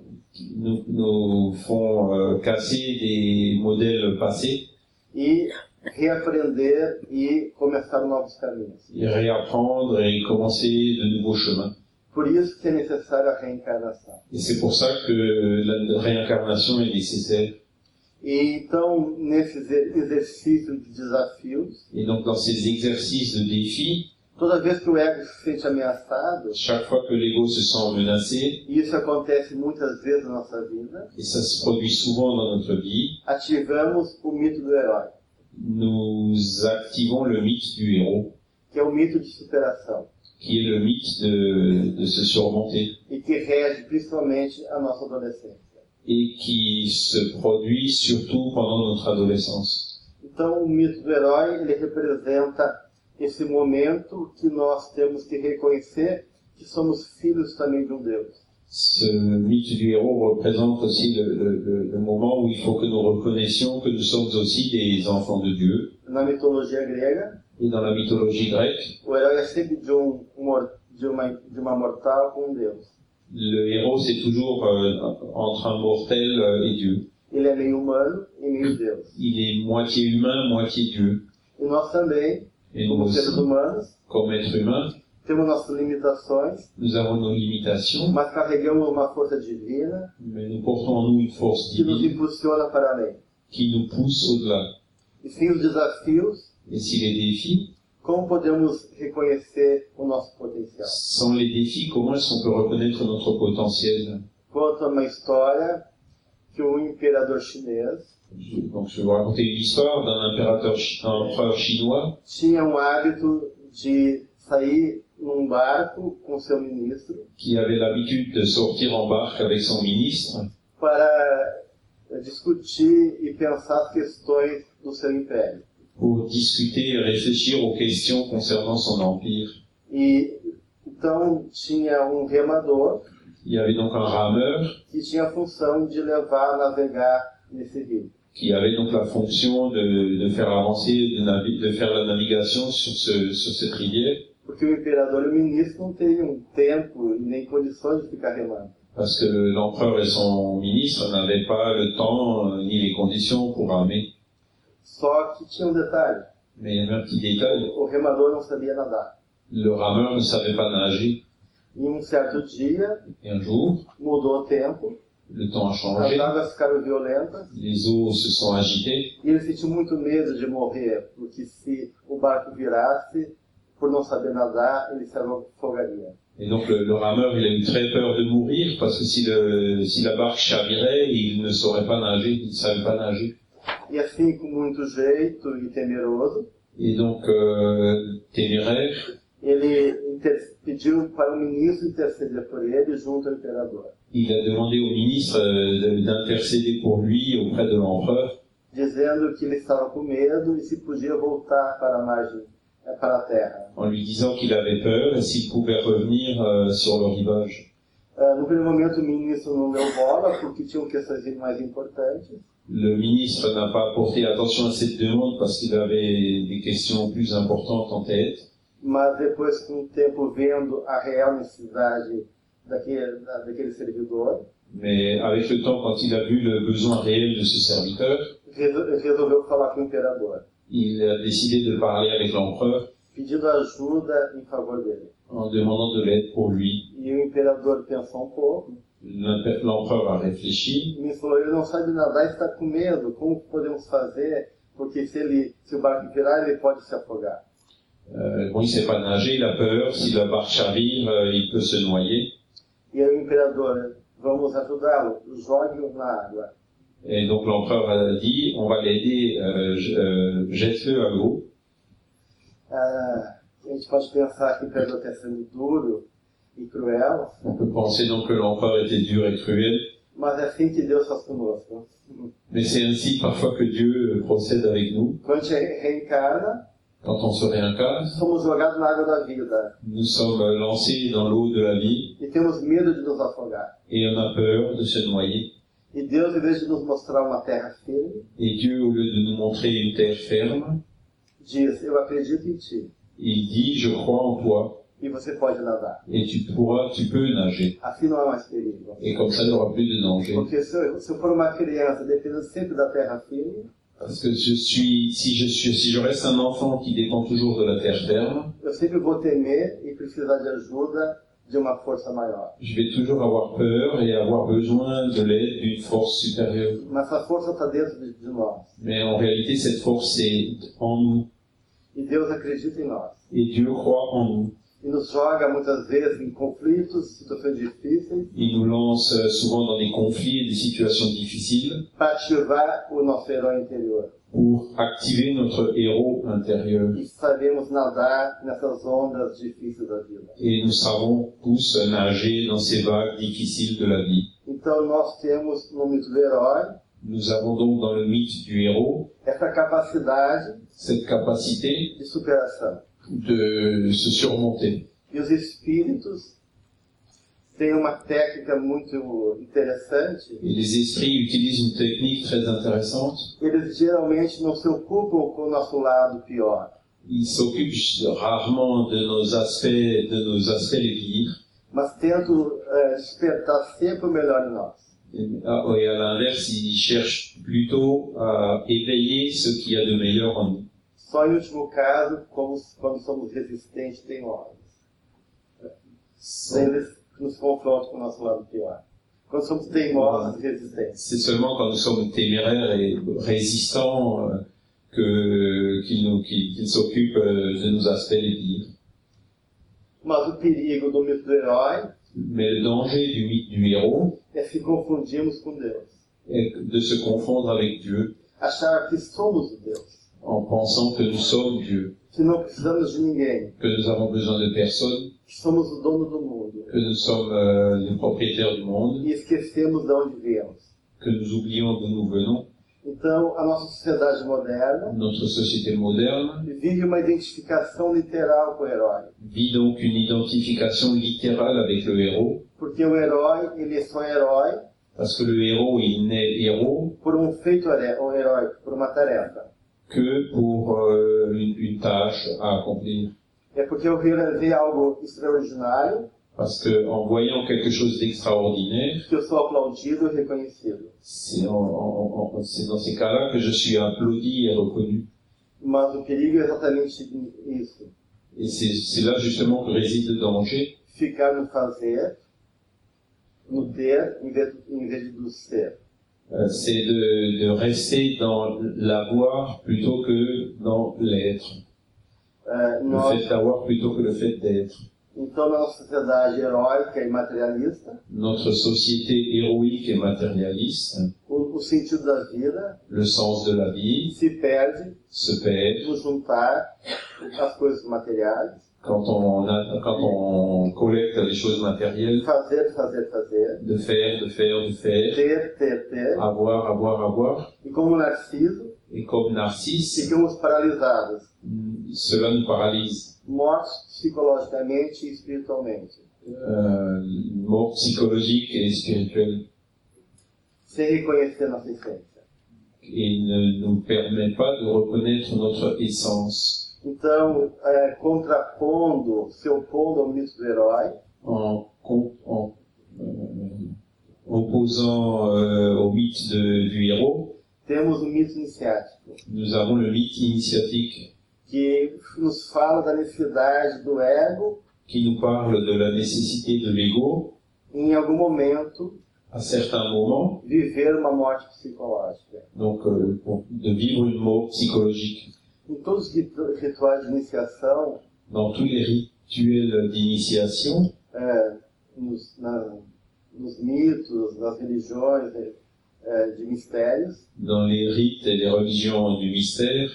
nous, nous font euh, casser des modèles passés e reaprender e começar novos caminhos. et réapprendre et commencer de nouveaux chemins. Por isso que é necessária a reencarnação. Et c'est pour ça que la réincarnation est nécessaire. E então, nesses exercícios de desafios, Et donc dans ces exercices de défis, toda vez que o ego se sente ameaçado, chaque fois que l'ego se sent menacé, isso acontece muitas vezes na nossa vida, et ça se produit souvent dans notre vie, ativamos o mito do herói, nous activons le mythe du héros, que é o mito de superação, qui est le mythe de, de se surmonter e que rege principalmente a nossa adolescência. et qui se produit surtout pendant notre adolescence. Então, o mito do herói, ele representa esse momento que nós temos que reconhecer que somos filhos também de um Deus. Ce mythe du héros représente aussi le, le- le- moment où il faut que nous reconnaissions que nous sommes aussi des enfants de Dieu. Na mitologia grega, Et dans la mythologie grecque, o herói é sempre de, um, de, uma, de uma mortal com um Deus. le héros c'est toujours euh, entre un mortel euh, et Dieu. Ele é meio humano e meio Deus. Il est moitié humain, moitié Dieu. E nós também, Et como seres humanos, comme êtres humains, temos nossas limitações, nous avons nos limitations, mas carregamos uma força divina. Mais nous portons en nous une force que nos divine impulsiona para além. qui nous pousse au-delà. E sem os desafios, Et si les défis, como podemos reconhecer o nosso potencial? sans les défis, comment est-ce qu'on peut reconnaître notre potentiel? Conta uma história que um imperador chinês. Je- Donc je vais vous raconter une histoire d'un impérateur, chi- un empereur chinois. Tinha um hábito de sair num barco com seu ministro. Qui avait l'habitude de sortir en barque avec son ministre. Para discutir e pensar as questões do seu império. pour discuter et réfléchir aux questions concernant son empire. E então tinha um remador Il y avait donc un rameur que tinha a função de levar, navegar nesse rio. qui avait donc la fonction de, de faire avancer, de, faire la navigation sur, ce, sur cette rivière, Porque o imperador e o ministro não teriam tempo nem condições de ficar remando. parce que le- l'empereur et son ministre n'avaient pas le temps euh, ni les conditions pour ramer. Só que tinha um detalhe: Mais il y avait un petit détail, o remador não sabia nadar. le rameur ne savait pas nager. E um certo dia Et un jour, mudou o tempo, le temps a as changé, águas ficaram violentas. Les eaux se sont agitées, e ele sentiu muito medo de morrer, porque se o barco virasse, por não saber nadar, ele se afogaria. Et donc le, le rameur, il a eu très peur de mourir parce que si, le, si la barque chavirait, il ne saurait pas nager, il ne savait pas nager. E assim, com muito jeito e temeroso, Et donc euh, téméraire, ele inter- pediu para o ministro interceder por ele junto ao imperador, il a demandé au ministre euh, de- d'intercéder pour lui auprès de l'empereur, dizendo que ele estava com medo e se podia voltar para a margem, eh, para a terra. en lui disant qu'il avait peur et s'il pouvait revenir euh, sur le rivage. No primeiro momento, o ministro não deu bola, porque tinham questões mais importantes. Le ministre n'a pas porté attention à cette demande parce qu'il avait des questions plus importantes en tête. Mas depois, com o tempo, vendo a real necessidade daquele, da- daquele servidor, Mais avec le temps, quand il a vu le besoin réel de ce serviteur, resol- resolveu falar com o imperador, il a décidé de parler avec l'empereur pedindo ajuda em favor dele. en demandant de l'aide pour lui. E o imperador pensou um pouco L'empereur a réfléchi me falou: ele não sabe nadar está com medo. Como podemos fazer? Porque se ele, se o barco virar, ele pode se afogar. Euh, bon, il sait pas nager, il a peur. Si la barque chavire, euh, il peut se noyer. Et donc l'empereur a dit, on va l'aider, euh, j- euh, jette-le à l'eau. On peut penser donc que l'empereur était dur et cruel, mais c'est ainsi parfois que Dieu procède avec nous. Reencarna, Quand on se réincarne, somos jogados na água da vida nous sommes lancés dans l'eau de la vie e temos medo de nos afogar. et on a peur de se noyer. E Deus, em vez de nos mostrar uma terra firme, Et Dieu, au lieu de nous montrer une terre ferme, diz: Eu acredito em ti il dit, je crois en toi e você pode nadar. et tu pourras, tu peux nager. Assim não há mais perigo. Et comme ça, il n'y aura plus de danger. Porque se eu, se eu for uma criança dependendo sempre da terra firme, Parce que je suis, si je suis, si je reste un enfant qui dépend toujours de la terre ferme, e je vais toujours avoir peur et avoir besoin de l'aide d'une force supérieure. Mais en réalité, cette force est en nous. E. Et Dieu croit en nous. E nos joga muitas vezes em conflitos, situações difíceis, Il nous lance souvent dans des conflits et des situations difficiles para ativar o nosso herói interior. pour activer notre héros intérieur. E sabemos nadar nessas ondas difíceis da vida. Et nous savons tous nager dans ces vagues difficiles de la vie. Então nós temos no mito do herói Nous avons donc dans le mythe du héros essa capacidade cette capacité de superação. De se surmonter. E os espíritos têm uma técnica muito interessante. Et les esprits utilisent une technique très intéressante. Eles geralmente não se ocupam com o nosso lado pior. Ils s'occupent rarement de nos aspects, de nos aspects les pires. mas tento eh, despertar sempre o melhor em nós. À, et à l'inverse, ils cherchent plutôt à éveiller ce qu'il y a de meilleur en nous. Só em último caso, quando somos resistentes. Daí Eles nos confrontam com o nosso lado pior. Quando somos teimosos e resistentes. C'est seulement quand nous sommes téméraires et résistants euh, que, qu'ils, nous, qu'ils, qu'ils s'occupent euh, de nos aspects les pires. Mas o perigo do mito do herói Mais le danger du mythe du héros é se confundirmos com Deus. est de se confondre avec Dieu Achar que somos Deus. En pensant que nous sommes Dieu, Que não precisamos de ninguém. que nous avons besoin de personne, Que somos o dono do mundo. que nous sommes euh, les propriétaires du monde, E esquecemos de onde viemos. que nous oublions d'où nous venons. Então, a nossa sociedade moderna Notre société moderne vive uma identificação literal com o herói. vit donc une identification littérale avec le héros, Porque o herói, ele é só herói parce que le héros, il n'est héros por um feito ou heróico, por uma tarefa. Que pour euh, une, une tâche à accomplir. Parce que en voyant quelque chose d'extraordinaire, e c'est dans ces cas-là que je suis applaudi et reconnu. Et c'est c'est là justement que réside le danger, Ficar no fazer, no ter, em vez, em vez do ser. Euh, c'est de, de rester dans l'avoir plutôt que dans l'être. É, Le fait d'avoir plutôt que le fait d'être. então, na nossa sociedade heróica e materialista, Notre société héroïque et matérialiste, o, o sentido da vida le sens de la vie se perde se perd no juntar as coisas materiais, quand on, a, quand on collecte les choses matérielles, de faire, de faire, de faire, avoir, avoir, avoir. E como Narciso, Et comme Narcisse, ficamos paralisados, cela nous paralyse. mortos psicologicamente e espiritualmente. euh, mort psychologique et spirituelle sem reconhecer nossa essência. et ne nous permet pas de reconnaître notre essence Então, é, contrapondo, se opondo ao mito do herói, en, en, opposant euh, au mythe de- du héros. temos o mito iniciático, Nous avons le mythe initiatique que nos fala da necessidade do ego, qui nous parle de la nécessité de l'ego em algum momento, à certains moments, viver uma morte psicológica. donc euh, de vivre une mort psychologique. Em todos os ritu- rituais de iniciação, Dans tous les rituels d'initiation, é, nos, na- nos mitos, nas religiões é, é, de mistérios, dans les rites et les religions du mystère,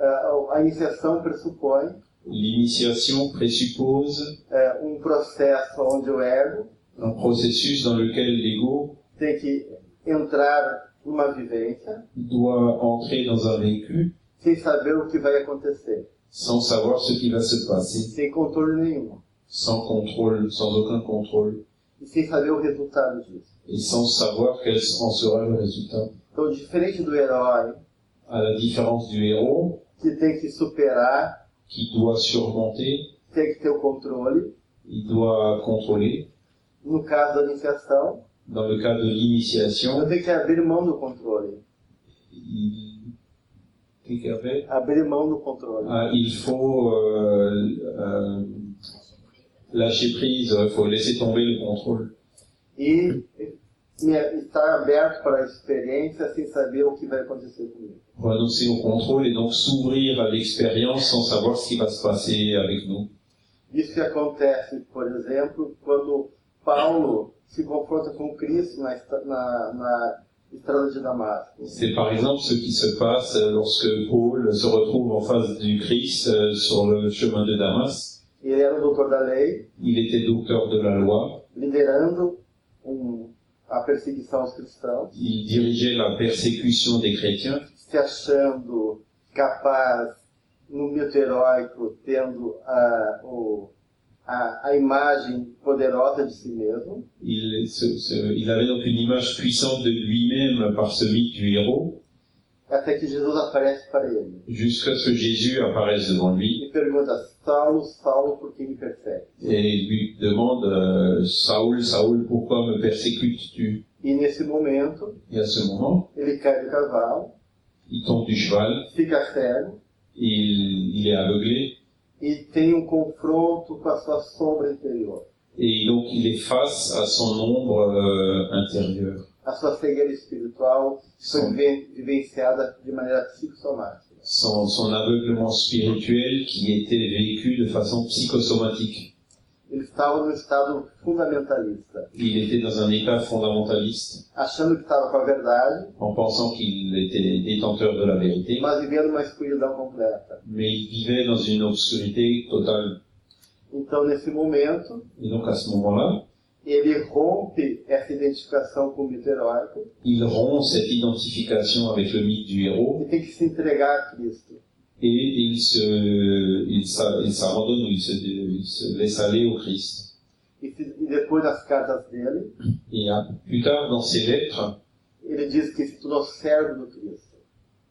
é, a iniciação pressupõe l'initiation présuppose é, um processo onde o ego un processus dans lequel l'ego tem que entrar numa vivência doit entrer dans un vécu sem saber o que vai acontecer, sans savoir ce qui va se passer, sem controle nenhum, sans contrôle, sans aucun contrôle, e sem saber o resultado disso. et sans savoir quel en sera le résultat. Então, diferente do herói, À la différence du héros, que tem que superar, qui doit surmonter, tem que ter o controle, il doit contrôler. no caso da iniciação, Dans le cas de eu l'initiation, tenho que abrir mão do controle. il, qu'est-ce qu'il y avait Abrir mão do controle. Ah, il faut euh, euh, lâcher prise, il faut laisser tomber le contrôle. E estar aberto para a experiência sem saber o que vai acontecer comigo. renoncer au contrôle et donc s'ouvrir à l'expérience sans savoir ce qui va se passer avec nous. Isso que acontece, por exemplo, quando Paulo se confronta com Cristo na, na, na. C'est par exemple ce qui se passe lorsque Paul se retrouve en face du Christ euh, sur le chemin de Damas. Il était docteur de la loi, il dirigeait la persécution des chrétiens, se achando capaz, no mito heróico, tendo a, o, a, a imagem poderosa de si mesmo, il, il avait donc une image puissante de lui-même par ce mythe du héros, até que Jesus aparece para ele. jusqu'à ce que Jésus apparaisse devant lui. E pergunta: Saulo, Saulo, por que me persegue? et lui demande euh, Saoul, Saoul, pourquoi me persécutes-tu? E nesse momento, Et à ce moment, ele cai do cavalo, il tombe du cheval, fica cego. il, il est aveuglé, e tem um confronto com a sua sombra interior, et donc il est face à son ombre euh, intérieure. a sua cegueira espiritual foi viven- vivenciada de maneira psicossomática. Son, son aveuglement spirituel qui était vécu de façon psychosomatique. Ele estava num estado fundamentalista, Il était dans un état fondamentaliste, achando que estava com a verdade, en pensant qu'il était détenteur de la vérité, mas vivendo uma escuridão completa. mais il vivait dans une obscurité totale. Então, nesse momento, Et donc à ce moment-là, ele rompe essa identificação com o mito heróico. Il rompt cette identification avec le mythe du héros e tem que se entregar a Cristo. Et il se, il s'a- il s'abandonne ou il se, il se laisse aller au Christ. E, e depois nas cartas dele, Et ah, plus tard, dans ses lettres, ele diz que se tornou servo do Cristo.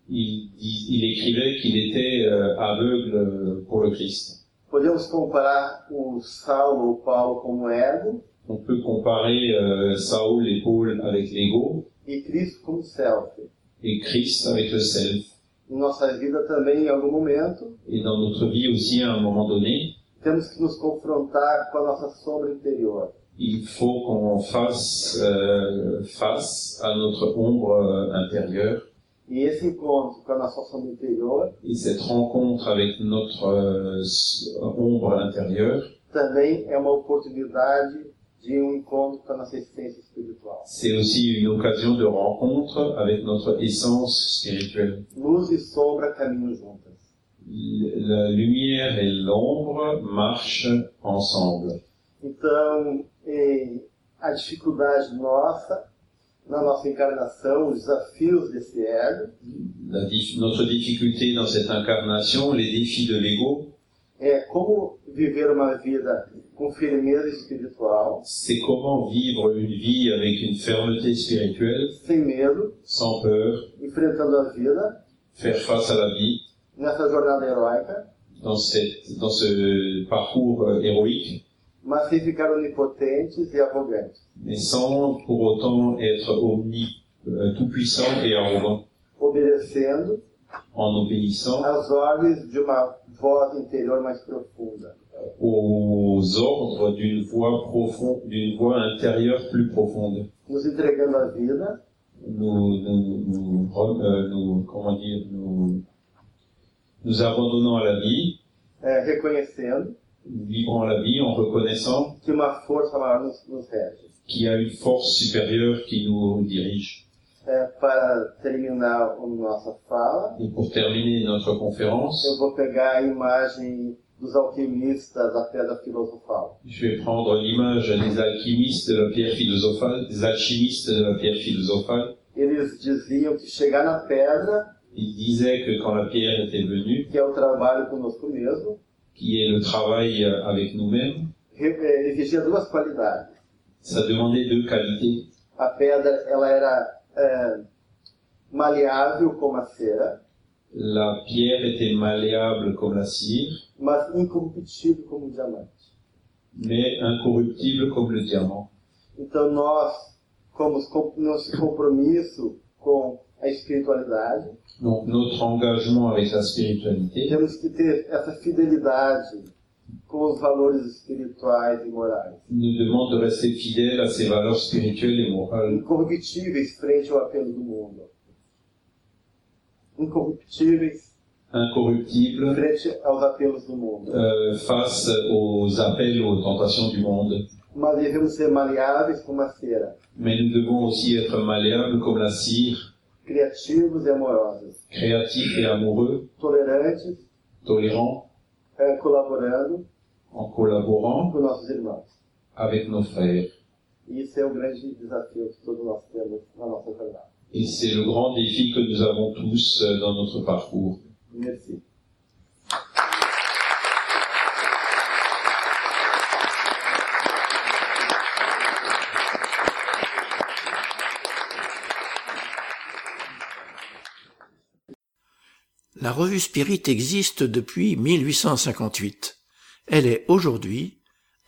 il, dis- il écrivait qu'il était euh, aveugle pour le Christ. Podemos comparar o Saulo ou Paulo como ego On peut comparer euh, Saoul et Paul avec l'ego e Cristo como self. et Christ avec le self. Em nossa vida também, em algum momento, Et dans notre vie aussi, à un moment donné, temos que nos confrontar com a nossa sombra interior. il faut qu'on fasse euh, face à notre ombre euh, intérieure. E esse encontro com a nossa sombra interior Et cette rencontre avec notre euh, ombre intérieure, também é uma oportunidade de um c'est aussi une occasion de rencontre avec notre essence spirituelle. Luz e. La lumière et l'ombre marchent ensemble. Então, a dificuldade nossa, na nossa encarnação, os desafios desse ego, La notre difficulté dans cette incarnation, les défis de l'ego, é como viver uma vida c'est comment vivre une vie avec une fermeté spirituelle, sem medo, sans peur, enfrentando a vida faire face à la vie nessa jornada heróica, dans, cette, dans ce parcours euh, héroïque, mas sem ficar onipotentes e arrogantes, mais sans pour autant être omni, euh, tout-puissant et arrogant, obedecendo en obéissant às ordens de uma voz interior mais profunda. Aux ordres d'une voix profonde, d'une voix intérieure plus profonde. nos entregando a vida, Nous, nous, nous, euh, nous- comment dire, nous, nous abandonnons à la vie, é, reconhecendo nous vivons à la vie en reconnaissant que uma força maior nos, nos rege. qu'il y a une force supérieure qui nous dirige. É, para terminar a nossa fala, Et pour terminer notre conférence, eu vou pegar a imagem dos alquimistas da pedra filosofal. je vais prendre l'image des alchimistes de la pierre philosophale, des alchimistes de la pierre philosophale. Eles diziam que chegar na pedra, Ils disaient que quand la pierre était venue, que é o trabalho conosco mesmo, qui est le travail euh, avec nous-mêmes, exigia duas qualidades. ça demandait deux qualités. A pedra, ela era é, maleável como a cera, La pierre était malléable comme la cire, mas incorruptível como o diamante. mais incorruptible comme le diamant. Então nós, como os com- nosso compromisso com a espiritualidade, Donc notre engagement avec la spiritualité, temos que ter essa fidelidade com os valores espirituais e morais, nous demande de rester fidèle à ses valeurs spirituelles et morales, incorruptíveis frente ao apelo do mundo. Incorruptíveis incorruptibles frente aos apelos do mundo. euh, face aux appels, aux tentations du monde. Mas devemos ser maleáveis como a cera, Mais nous devons aussi être malléables comme la cire, criativos e amorosos, créatifs et amoureux, tolerantes, tolérants, eh, colaborando en collaborant com nossos irmãos. avec nos frères. Isso é o grande desafio que todos nós temos na nossa jornada. Et c'est le grand défi que nous avons tous euh, dans notre parcours. Merci. La revue Spirit existe depuis 1858. Elle est aujourd'hui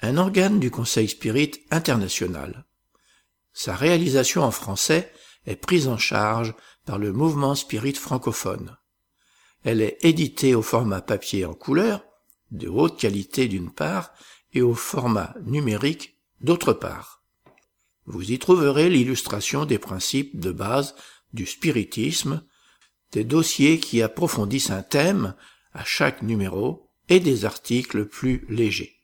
un organe du Conseil Spirit international. Sa réalisation en français est prise en charge par le mouvement Spirit francophone. Elle est éditée au format papier en couleur, de haute qualité d'une part, et au format numérique d'autre part. Vous y trouverez l'illustration des principes de base du spiritisme, des dossiers qui approfondissent un thème à chaque numéro et des articles plus légers.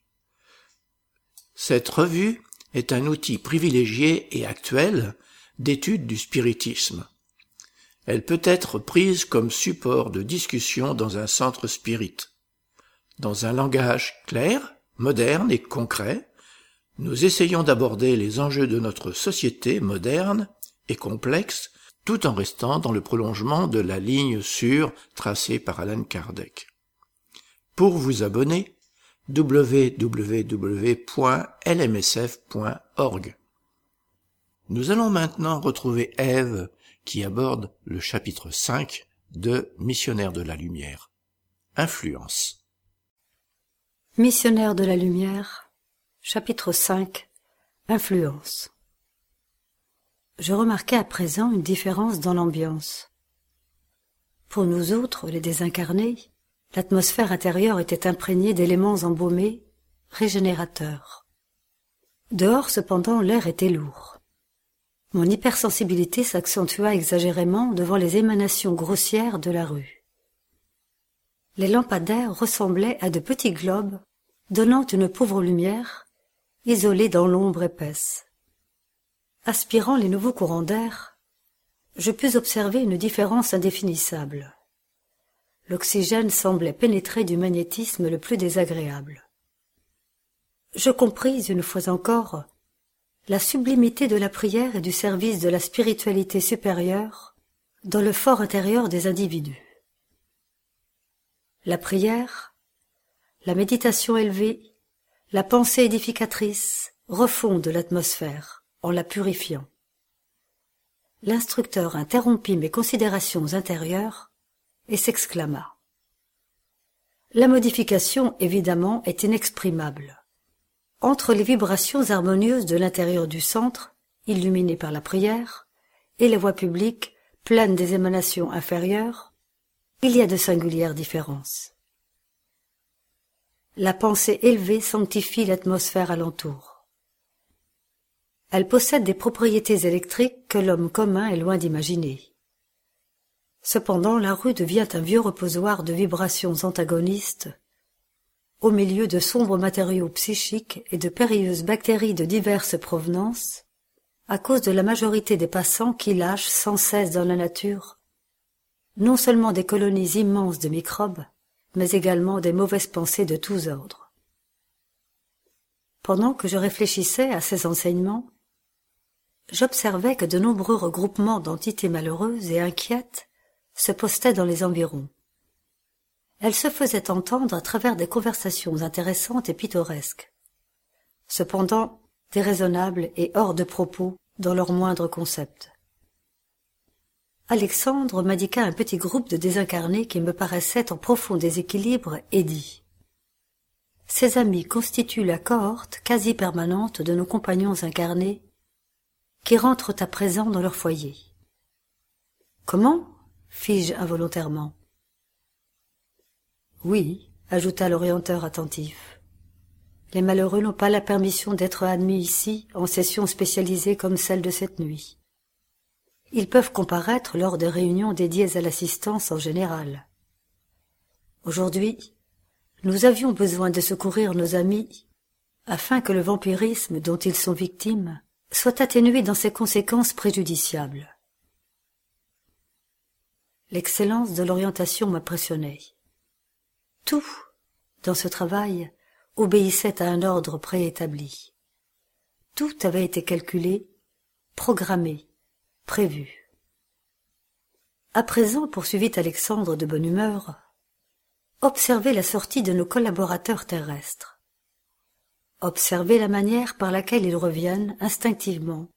Cette revue est un outil privilégié et actuel d'étude du spiritisme. Elle peut être prise comme support de discussion dans un centre spirit. Dans un langage clair, moderne et concret, nous essayons d'aborder les enjeux de notre société moderne et complexe tout en restant dans le prolongement de la ligne sûre tracée par Alan Kardec. Pour vous abonner, www.lmsf.org. Nous allons maintenant retrouver Ève qui aborde le chapitre 5 de Missionnaire de la Lumière. Influence. Missionnaire de la lumière, chapitre 5 Influence. Je remarquais à présent une différence dans l'ambiance. Pour nous autres, les désincarnés, l'atmosphère intérieure était imprégnée d'éléments embaumés, régénérateurs. Dehors, cependant, l'air était lourd. Mon hypersensibilité s'accentua exagérément devant les émanations grossières de la rue. Les lampadaires ressemblaient à de petits globes donnant une pauvre lumière, isolés dans l'ombre épaisse. Aspirant les nouveaux courants d'air, je pus observer une différence indéfinissable. L'oxygène semblait pénétrer du magnétisme le plus désagréable. Je compris une fois encore la sublimité de la prière et du service de la spiritualité supérieure dans le fort intérieur des individus. La prière, la méditation élevée, La pensée édificatrice refonde l'atmosphère en la purifiant. L'instructeur interrompit mes considérations intérieures et s'exclama. La modification, évidemment, est inexprimable. Entre les vibrations harmonieuses de l'intérieur du centre, illuminé par la prière, et les voies publiques, pleines des émanations inférieures, il y a de singulières différences. La pensée élevée sanctifie l'atmosphère alentour. Elle possède des propriétés électriques que l'homme commun est loin d'imaginer. Cependant, la rue devient un vieux reposoir de vibrations antagonistes, au milieu de sombres matériaux psychiques et de périlleuses bactéries de diverses provenances, à cause de la majorité des passants qui lâchent sans cesse dans la nature non seulement des colonies immenses de microbes, mais également des mauvaises pensées de tous ordres. Pendant que je réfléchissais à ces enseignements, j'observais que de nombreux regroupements d'entités malheureuses et inquiètes se postaient dans les environs. Elles se faisaient entendre à travers des conversations intéressantes et pittoresques, cependant déraisonnables et hors de propos dans leurs moindres concepts. Alexandre m'indiqua un petit groupe de désincarnés qui me paraissait en profond déséquilibre et dit Ces amis constituent la cohorte quasi permanente de nos compagnons incarnés qui rentrent à présent dans leur foyer. Comment fis-je involontairement. Oui, ajouta l'orienteur attentif. Les malheureux n'ont pas la permission d'être admis ici en session spécialisée comme celle de cette nuit. Ils peuvent comparaître lors des réunions dédiées à l'assistance en général. Aujourd'hui, nous avions besoin de secourir nos amis afin que le vampirisme dont ils sont victimes soit atténué dans ses conséquences préjudiciables. L'excellence de l'orientation m'impressionnait. Tout, dans ce travail, obéissait à un ordre préétabli. Tout avait été calculé, programmé, prévu. À présent, poursuivit Alexandre de bonne humeur, observez la sortie de nos collaborateurs terrestres. Observez la manière par laquelle ils reviennent instinctivement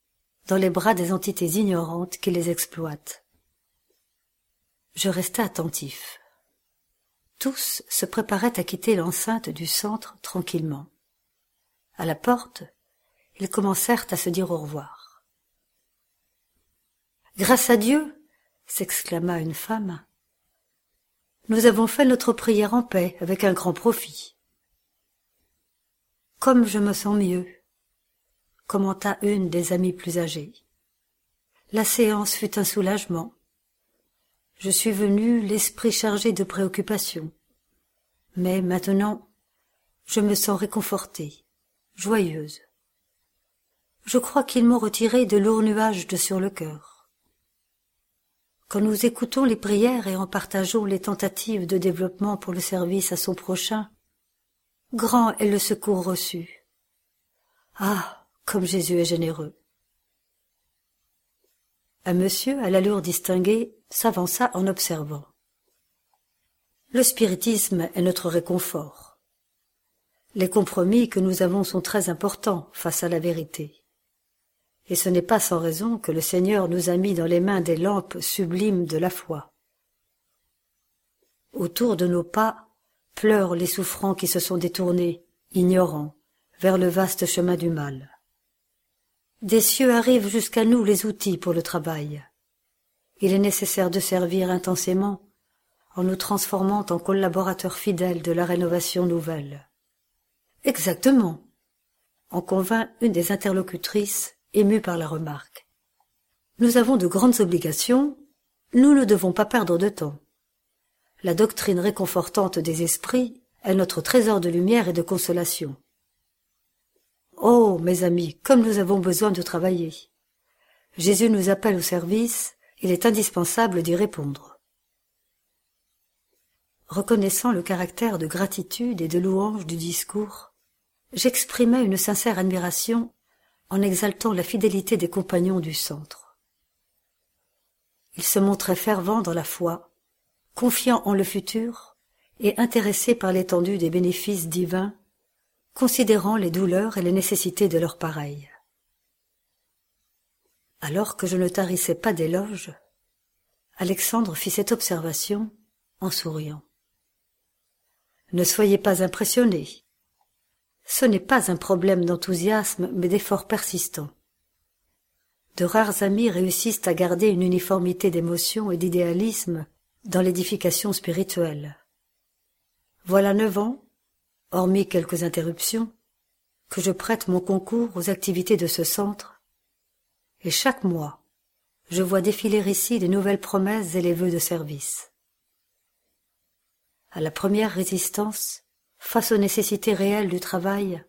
dans les bras des entités ignorantes qui les exploitent. Je restai attentif. Tous se préparaient à quitter l'enceinte du centre tranquillement. À la porte, ils commencèrent à se dire au revoir. Grâce à Dieu, s'exclama une femme, nous avons fait notre prière en paix avec un grand profit. Comme je me sens mieux, commenta une des amies plus âgées. La séance fut un soulagement. Je suis venue l'esprit chargé de préoccupations. Mais maintenant, je me sens réconfortée, joyeuse. Je crois qu'ils m'ont retiré de lourds nuages de sur le cœur. Quand nous écoutons les prières et en partageons les tentatives de développement pour le service à son prochain, grand est le secours reçu. Ah, comme Jésus est généreux. Un monsieur à l'allure distinguée s'avança en observant. Le spiritisme est notre réconfort. Les compromis que nous avons sont très importants face à la vérité. Et ce n'est pas sans raison que le Seigneur nous a mis dans les mains des lampes sublimes de la foi. Autour de nos pas pleurent les souffrants qui se sont détournés, ignorants, vers le vaste chemin du mal. Des cieux arrivent jusqu'à nous les outils pour le travail. Il est nécessaire de servir intensément en nous transformant en collaborateurs fidèles de la rénovation nouvelle. Exactement, en convint une des interlocutrices émue par la remarque. Nous avons de grandes obligations, nous ne devons pas perdre de temps. La doctrine réconfortante des esprits est notre trésor de lumière et de consolation. Oh, mes amis, comme nous avons besoin de travailler. Jésus nous appelle au service, il est indispensable d'y répondre. Reconnaissant le caractère de gratitude et de louange du discours, j'exprimais une sincère admiration en exaltant la fidélité des compagnons du centre. Ils se montraient fervents dans la foi, confiants en le futur et intéressés par l'étendue des bénéfices divins considérant les douleurs et les nécessités de leurs pareils. Alors que je ne tarissais pas d'éloges, Alexandre fit cette observation en souriant. Ne soyez pas impressionnés. Ce n'est pas un problème d'enthousiasme, mais d'effort persistant. De rares amis réussissent à garder une uniformité d'émotion et d'idéalisme dans l'édification spirituelle. Voilà neuf ans, hormis quelques interruptions, que je prête mon concours aux activités de ce centre, et chaque mois, je vois défiler ici les nouvelles promesses et les vœux de service. À la première résistance, face aux nécessités réelles du travail,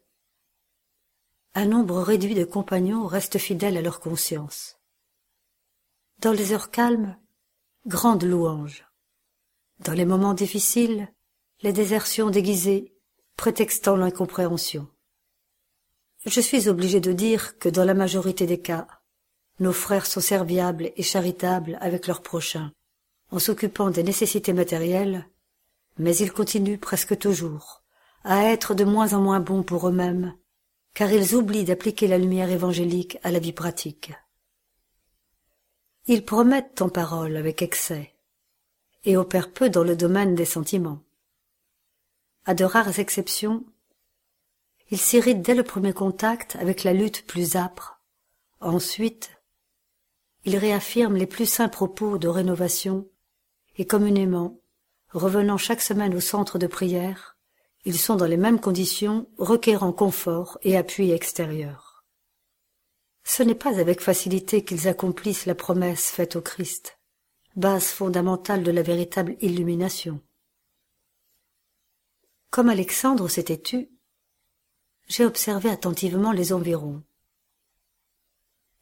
un nombre réduit de compagnons restent fidèles à leur conscience. Dans les heures calmes, grande louange. Dans les moments difficiles, les désertions déguisées, prétextant l'incompréhension. Je suis obligé de dire que dans la majorité des cas, nos frères sont serviables et charitables avec leurs prochains, en s'occupant des nécessités matérielles, mais ils continuent presque toujours à être de moins en moins bons pour eux-mêmes, car ils oublient d'appliquer la lumière évangélique à la vie pratique. Ils promettent en parole avec excès, et opèrent peu dans le domaine des sentiments. À de rares exceptions, ils s'irritent dès le premier contact avec la lutte plus âpre. Ensuite, il réaffirme les plus saints propos de rénovation, et communément, revenant chaque semaine au centre de prière, ils sont dans les mêmes conditions, requérant confort et appui extérieur. Ce n'est pas avec facilité qu'ils accomplissent la promesse faite au Christ, base fondamentale de la véritable illumination. Comme Alexandre s'était tu, j'ai observé attentivement les environs.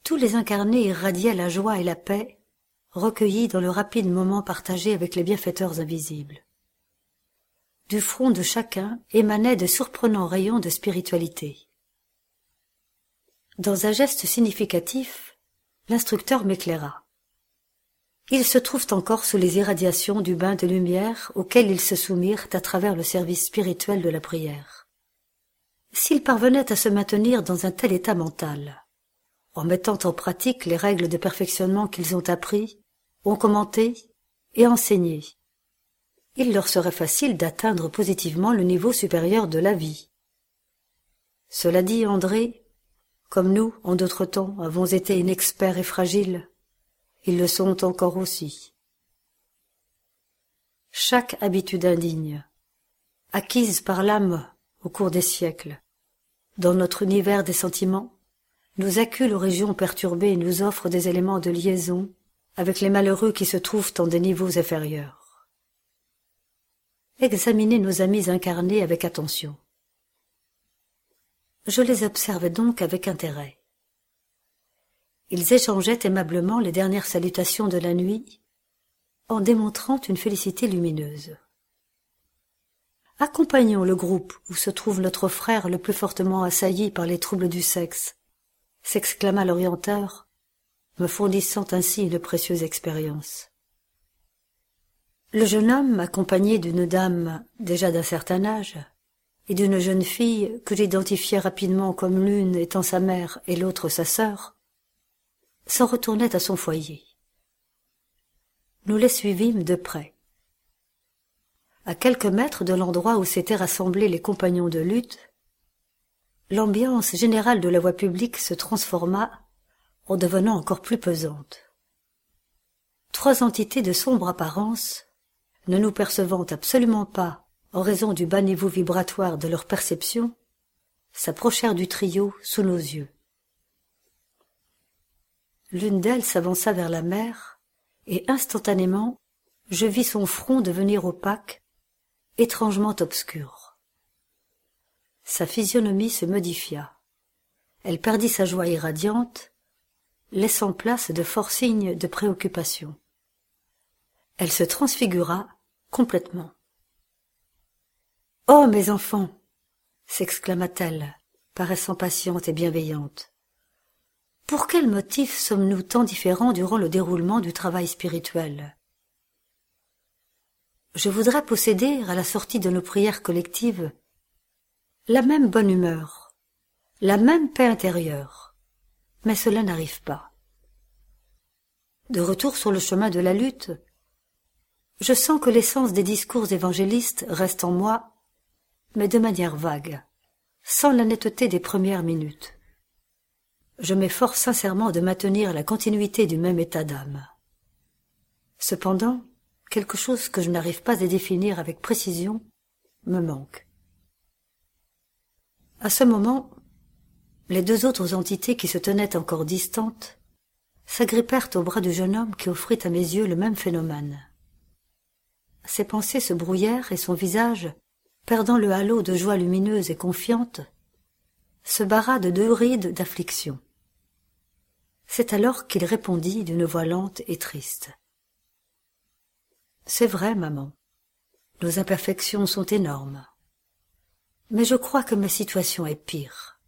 Tous les incarnés irradiaient la joie et la paix, recueillis dans le rapide moment partagé avec les bienfaiteurs invisibles. Du front de chacun émanaient de surprenants rayons de spiritualité. Dans un geste significatif, l'instructeur m'éclaira. Ils se trouvent encore sous les irradiations du bain de lumière auquel ils se soumirent à travers le service spirituel de la prière. S'ils parvenaient à se maintenir dans un tel état mental, en mettant en pratique les règles de perfectionnement qu'ils ont appris, ont commenté et enseigné. Il leur serait facile d'atteindre positivement le niveau supérieur de la vie. Cela dit, André, comme nous, en d'autres temps, avons été inexperts et fragiles, ils le sont encore aussi. Chaque habitude indigne, acquise par l'âme au cours des siècles, dans notre univers des sentiments, nous accule aux régions perturbées et nous offre des éléments de liaison avec les malheureux qui se trouvent en des niveaux inférieurs. Examinez nos amis incarnés avec attention. Je les observais donc avec intérêt. Ils échangeaient aimablement les dernières salutations de la nuit, en démontrant une félicité lumineuse. Accompagnons le groupe où se trouve notre frère le plus fortement assailli par les troubles du sexe, s'exclama l'orienteur, me fournissant ainsi une précieuse expérience. Le jeune homme, accompagné d'une dame déjà d'un certain âge, et d'une jeune fille que j'identifiai rapidement comme l'une étant sa mère et l'autre sa sœur, s'en retournait à son foyer. Nous les suivîmes de près. À quelques mètres de l'endroit où s'étaient rassemblés les compagnons de lutte, l'ambiance générale de la voie publique se transforma en devenant encore plus pesante. Trois entités de sombre apparence, ne nous percevant absolument pas en raison du bas niveau vibratoire de leur perception, s'approchèrent du trio sous nos yeux. L'une d'elles s'avança vers la mer, et instantanément je vis son front devenir opaque, étrangement obscur. Sa physionomie se modifia. Elle perdit sa joie irradiante, laissant place de forts signes de préoccupation. Elle se transfigura complètement. Oh, mes enfants s'exclama-t-elle, paraissant patiente et bienveillante. Pour quel motif sommes-nous tant différents durant le déroulement du travail spirituel? Je voudrais posséder, à la sortie de nos prières collectives, la même bonne humeur, la même paix intérieure, mais cela n'arrive pas. De retour sur le chemin de la lutte, je sens que l'essence des discours évangélistes reste en moi, mais de manière vague, sans la netteté des premières minutes. Je m'efforce sincèrement de maintenir la continuité du même état d'âme. Cependant, quelque chose que je n'arrive pas à définir avec précision me manque. À ce moment, les deux autres entités qui se tenaient encore distantes s'agrippèrent au bras du jeune homme qui offrit à mes yeux le même phénomène. Ses pensées se brouillèrent et son visage, perdant le halo de joie lumineuse et confiante, se barra de deux rides d'affliction. C'est alors qu'il répondit d'une voix lente et triste. C'est vrai, maman. Nos imperfections sont énormes. Mais je crois que ma situation est pire.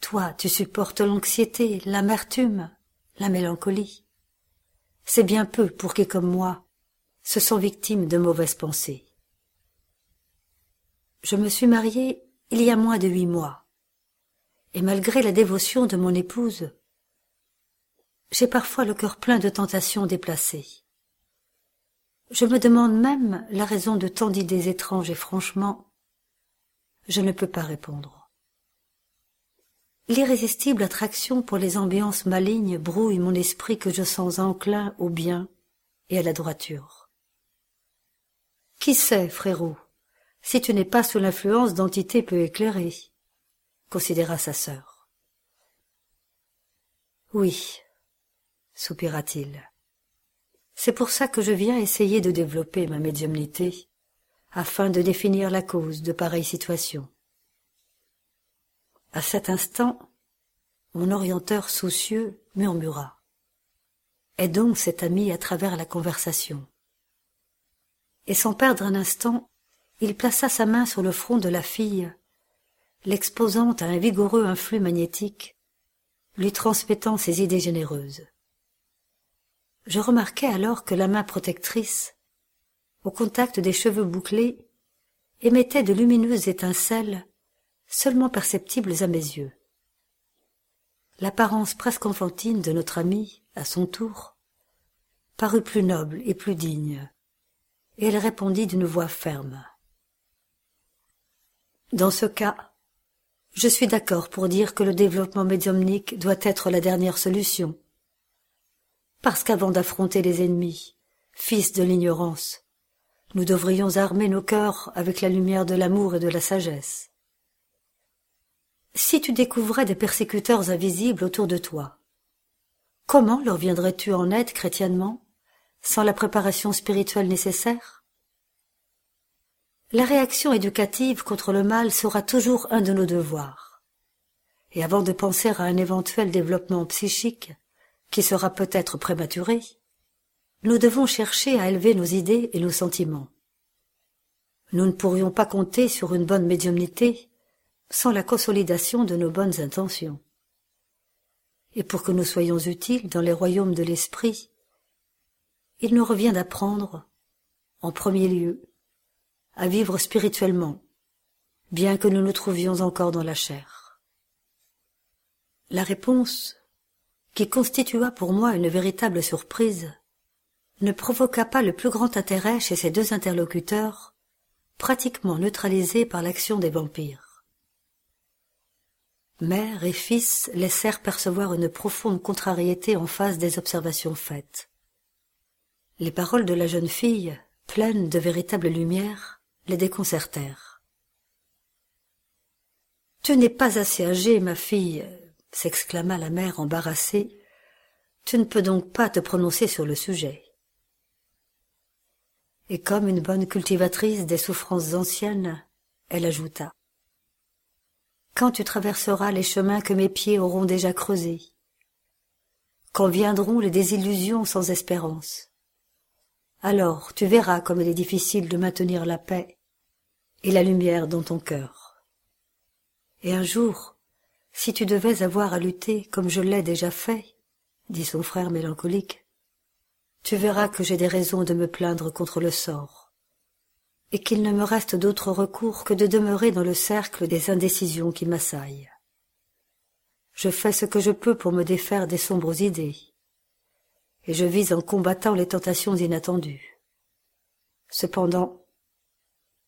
Toi, tu supportes l'anxiété, l'amertume, la mélancolie. C'est bien peu pour qui, comme moi, se sont victimes de mauvaises pensées. Je me suis mariée il y a moins de huit mois, et malgré la dévotion de mon épouse, j'ai parfois le cœur plein de tentations déplacées. Je me demande même la raison de tant d'idées étranges et franchement, je ne peux pas répondre. L'irrésistible attraction pour les ambiances malignes brouille mon esprit que je sens enclin au bien et à la droiture. Qui sait, frérot, si tu n'es pas sous l'influence d'entités peu éclairées? Considéra sa sœur. Oui, soupira-t-il. C'est pour ça que je viens essayer de développer ma médiumnité, afin de définir la cause de pareilles situations. À cet instant, mon orienteur soucieux murmura. Est donc cet ami à travers la conversation. Et sans perdre un instant, il plaça sa main sur le front de la fille, l'exposant à un vigoureux influx magnétique, lui transmettant ses idées généreuses. Je remarquai alors que la main protectrice, au contact des cheveux bouclés, émettait de lumineuses étincelles seulement perceptibles à mes yeux. L'apparence presque enfantine de notre amie, à son tour, parut plus noble et plus digne, et elle répondit d'une voix ferme. Dans ce cas, je suis d'accord pour dire que le développement médiumnique doit être la dernière solution, parce qu'avant d'affronter les ennemis, fils de l'ignorance, nous devrions armer nos cœurs avec la lumière de l'amour et de la sagesse. Si tu découvrais des persécuteurs invisibles autour de toi, comment leur viendrais-tu en aide chrétiennement, sans la préparation spirituelle nécessaire? La réaction éducative contre le mal sera toujours un de nos devoirs. Et avant de penser à un éventuel développement psychique, qui sera peut-être prématuré, nous devons chercher à élever nos idées et nos sentiments. Nous ne pourrions pas compter sur une bonne médiumnité sans la consolidation de nos bonnes intentions. Et pour que nous soyons utiles dans les royaumes de l'esprit, il nous revient d'apprendre, en premier lieu, à vivre spirituellement, bien que nous nous trouvions encore dans la chair. La réponse qui constitua pour moi une véritable surprise, ne provoqua pas le plus grand intérêt chez ces deux interlocuteurs, pratiquement neutralisés par l'action des vampires. Mère et fils laissèrent percevoir une profonde contrariété en face des observations faites. Les paroles de la jeune fille, pleines de véritable lumière, les déconcertèrent. Tu n'es pas assez âgée, ma fille, s'exclama la mère embarrassée, tu ne peux donc pas te prononcer sur le sujet. Et comme une bonne cultivatrice des souffrances anciennes, elle ajouta. Quand tu traverseras les chemins que mes pieds auront déjà creusés, quand viendront les désillusions sans espérance, alors tu verras comme il est difficile de maintenir la paix et la lumière dans ton cœur. Et un jour, si tu devais avoir à lutter comme je l'ai déjà fait, dit son frère mélancolique, tu verras que j'ai des raisons de me plaindre contre le sort. et qu'il ne me reste d'autre recours que de demeurer dans le cercle des indécisions qui m'assaillent. Je fais ce que je peux pour me défaire des sombres idées, et je vis en combattant les tentations inattendues. Cependant,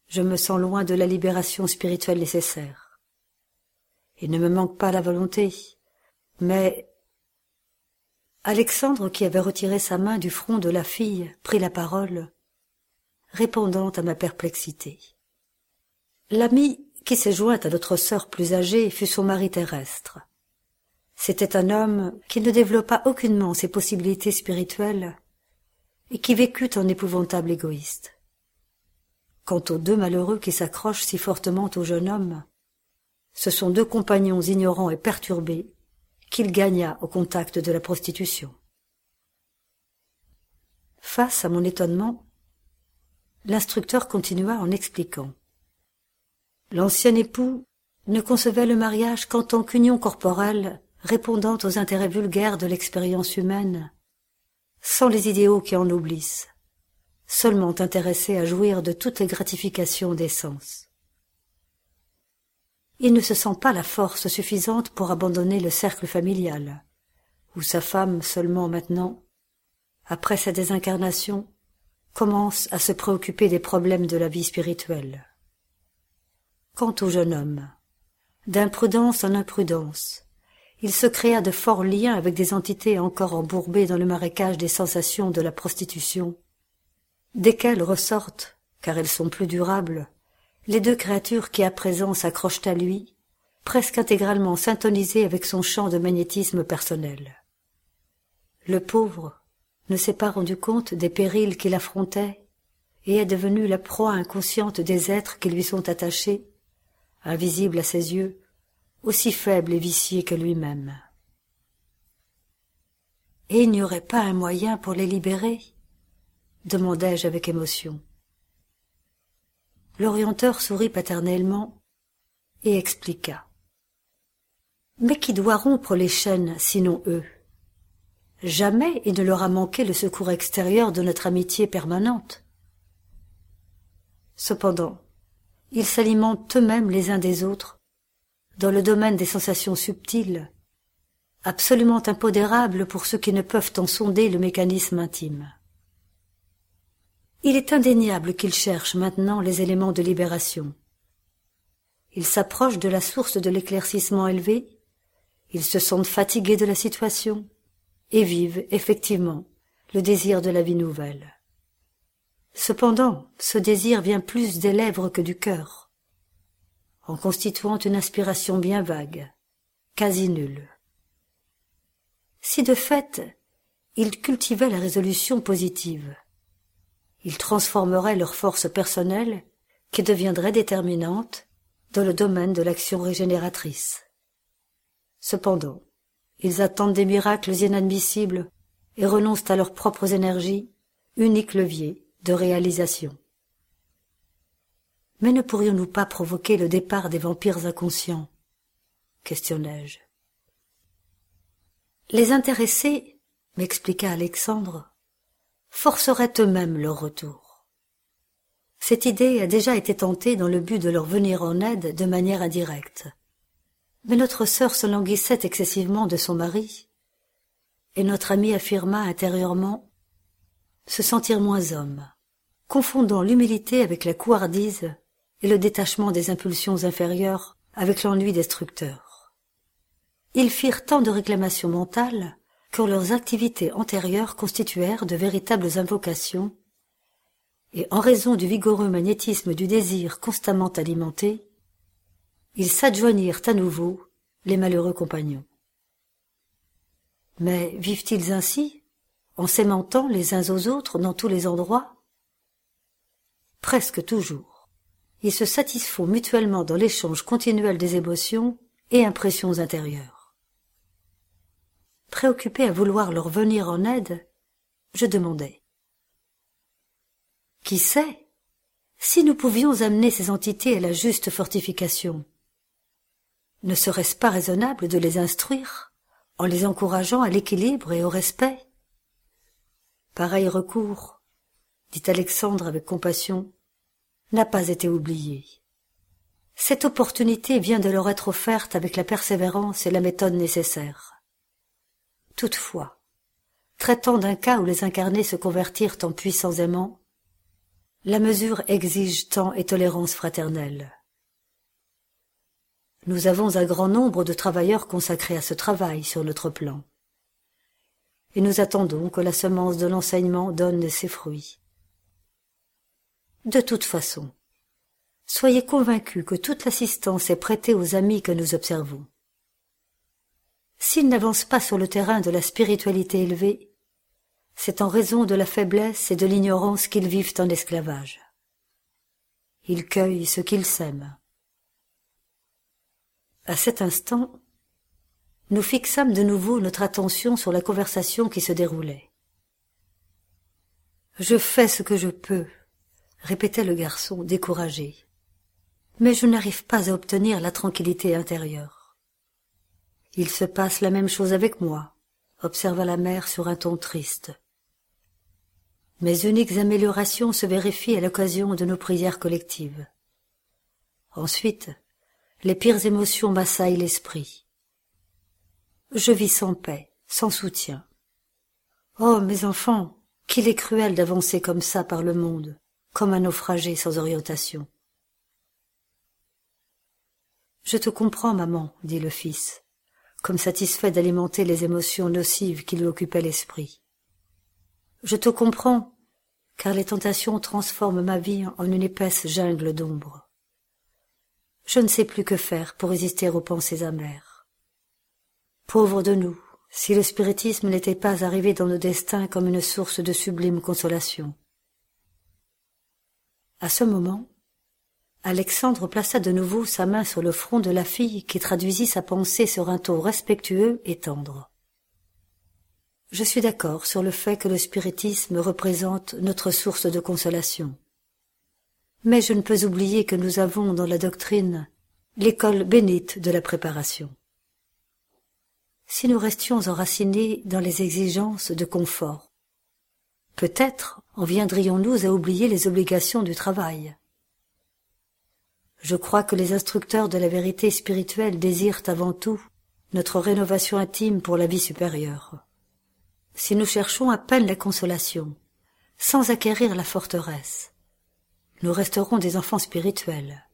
je me sens loin de la libération spirituelle nécessaire. Il ne me manque pas la volonté, mais Alexandre, qui avait retiré sa main du front de la fille, prit la parole, répondant à ma perplexité. L'ami qui s'est joint à notre sœur plus âgée fut son mari terrestre. C'était un homme qui ne développa aucunement ses possibilités spirituelles et qui vécut en épouvantable égoïste. Quant aux deux malheureux qui s'accrochent si fortement au jeune homme, ce sont deux compagnons ignorants et perturbés qu'il gagna au contact de la prostitution. Face à mon étonnement, l'instructeur continua en expliquant. L'ancien époux ne concevait le mariage qu'en tant qu'union corporelle répondant aux intérêts vulgaires de l'expérience humaine, sans les idéaux qui en oublissent, seulement intéressé à jouir de toutes les gratifications des sens. Il ne se sent pas la force suffisante pour abandonner le cercle familial, où sa femme seulement maintenant, après sa désincarnation, commence à se préoccuper des problèmes de la vie spirituelle. Quant au jeune homme, d'imprudence en imprudence, il se créa de forts liens avec des entités encore embourbées dans le marécage des sensations de la prostitution, desquelles ressortent, car elles sont plus durables, les deux créatures qui à présent s'accrochent à lui, presque intégralement syntonisées avec son champ de magnétisme personnel. Le pauvre ne s'est pas rendu compte des périls qu'il affrontait et est devenu la proie inconsciente des êtres qui lui sont attachés, invisibles à ses yeux, aussi faible et vicié que lui-même. Et il n'y aurait pas un moyen pour les libérer? demandai-je avec émotion. L'orienteur sourit paternellement et expliqua. Mais qui doit rompre les chaînes sinon eux? Jamais il ne leur a manqué le secours extérieur de notre amitié permanente. Cependant, ils s'alimentent eux-mêmes les uns des autres dans le domaine des sensations subtiles, absolument impodérables pour ceux qui ne peuvent en sonder le mécanisme intime. Il est indéniable qu'ils cherchent maintenant les éléments de libération. Ils s'approchent de la source de l'éclaircissement élevé, ils se sentent fatigués de la situation et vivent effectivement le désir de la vie nouvelle. Cependant, ce désir vient plus des lèvres que du cœur en constituant une inspiration bien vague, quasi nulle. Si de fait ils cultivaient la résolution positive, ils transformeraient leur force personnelle, qui deviendrait déterminante, dans le domaine de l'action régénératrice. Cependant, ils attendent des miracles inadmissibles et renoncent à leurs propres énergies, unique levier de réalisation. Mais ne pourrions-nous pas provoquer le départ des vampires inconscients? questionnai-je. Les intéressés, m'expliqua Alexandre, forceraient eux-mêmes leur retour. Cette idée a déjà été tentée dans le but de leur venir en aide de manière indirecte. Mais notre sœur se languissait excessivement de son mari, et notre ami affirma intérieurement se sentir moins homme, confondant l'humilité avec la couardise et le détachement des impulsions inférieures avec l'ennui destructeur. Ils firent tant de réclamations mentales que leurs activités antérieures constituèrent de véritables invocations, et en raison du vigoureux magnétisme du désir constamment alimenté, ils s'adjoignirent à nouveau les malheureux compagnons. Mais vivent-ils ainsi, en s'aimantant les uns aux autres dans tous les endroits? Presque toujours ils se satisfont mutuellement dans l'échange continuel des émotions et impressions intérieures. Préoccupé à vouloir leur venir en aide, je demandai. Qui sait si nous pouvions amener ces entités à la juste fortification? Ne serait-ce pas raisonnable de les instruire en les encourageant à l'équilibre et au respect? Pareil recours, dit Alexandre avec compassion, n'a pas été oubliée. Cette opportunité vient de leur être offerte avec la persévérance et la méthode nécessaires. Toutefois, traitant d'un cas où les incarnés se convertirent en puissants aimants, la mesure exige temps et tolérance fraternelle. Nous avons un grand nombre de travailleurs consacrés à ce travail sur notre plan. Et nous attendons que la semence de l'enseignement donne ses fruits. De toute façon, soyez convaincus que toute l'assistance est prêtée aux amis que nous observons. S'ils n'avancent pas sur le terrain de la spiritualité élevée, c'est en raison de la faiblesse et de l'ignorance qu'ils vivent en esclavage. Ils cueillent ce qu'ils sèment. À cet instant, nous fixâmes de nouveau notre attention sur la conversation qui se déroulait. Je fais ce que je peux, répétait le garçon, découragé. Mais je n'arrive pas à obtenir la tranquillité intérieure. Il se passe la même chose avec moi, observa la mère sur un ton triste. Mes uniques améliorations se vérifient à l'occasion de nos prières collectives. Ensuite, les pires émotions m'assaillent l'esprit. Je vis sans paix, sans soutien. Oh, mes enfants, qu'il est cruel d'avancer comme ça par le monde, comme un naufragé sans orientation. Je te comprends, maman, dit le fils, comme satisfait d'alimenter les émotions nocives qui lui occupaient l'esprit. Je te comprends, car les tentations transforment ma vie en une épaisse jungle d'ombre. Je ne sais plus que faire pour résister aux pensées amères. Pauvres de nous, si le spiritisme n'était pas arrivé dans nos destins comme une source de sublime consolation. À ce moment, Alexandre plaça de nouveau sa main sur le front de la fille qui traduisit sa pensée sur un ton respectueux et tendre. Je suis d'accord sur le fait que le spiritisme représente notre source de consolation. Mais je ne peux oublier que nous avons dans la doctrine l'école bénite de la préparation. Si nous restions enracinés dans les exigences de confort, peut-être en viendrions-nous à oublier les obligations du travail. Je crois que les instructeurs de la vérité spirituelle désirent avant tout notre rénovation intime pour la vie supérieure. Si nous cherchons à peine la consolation, sans acquérir la forteresse, nous resterons des enfants spirituels.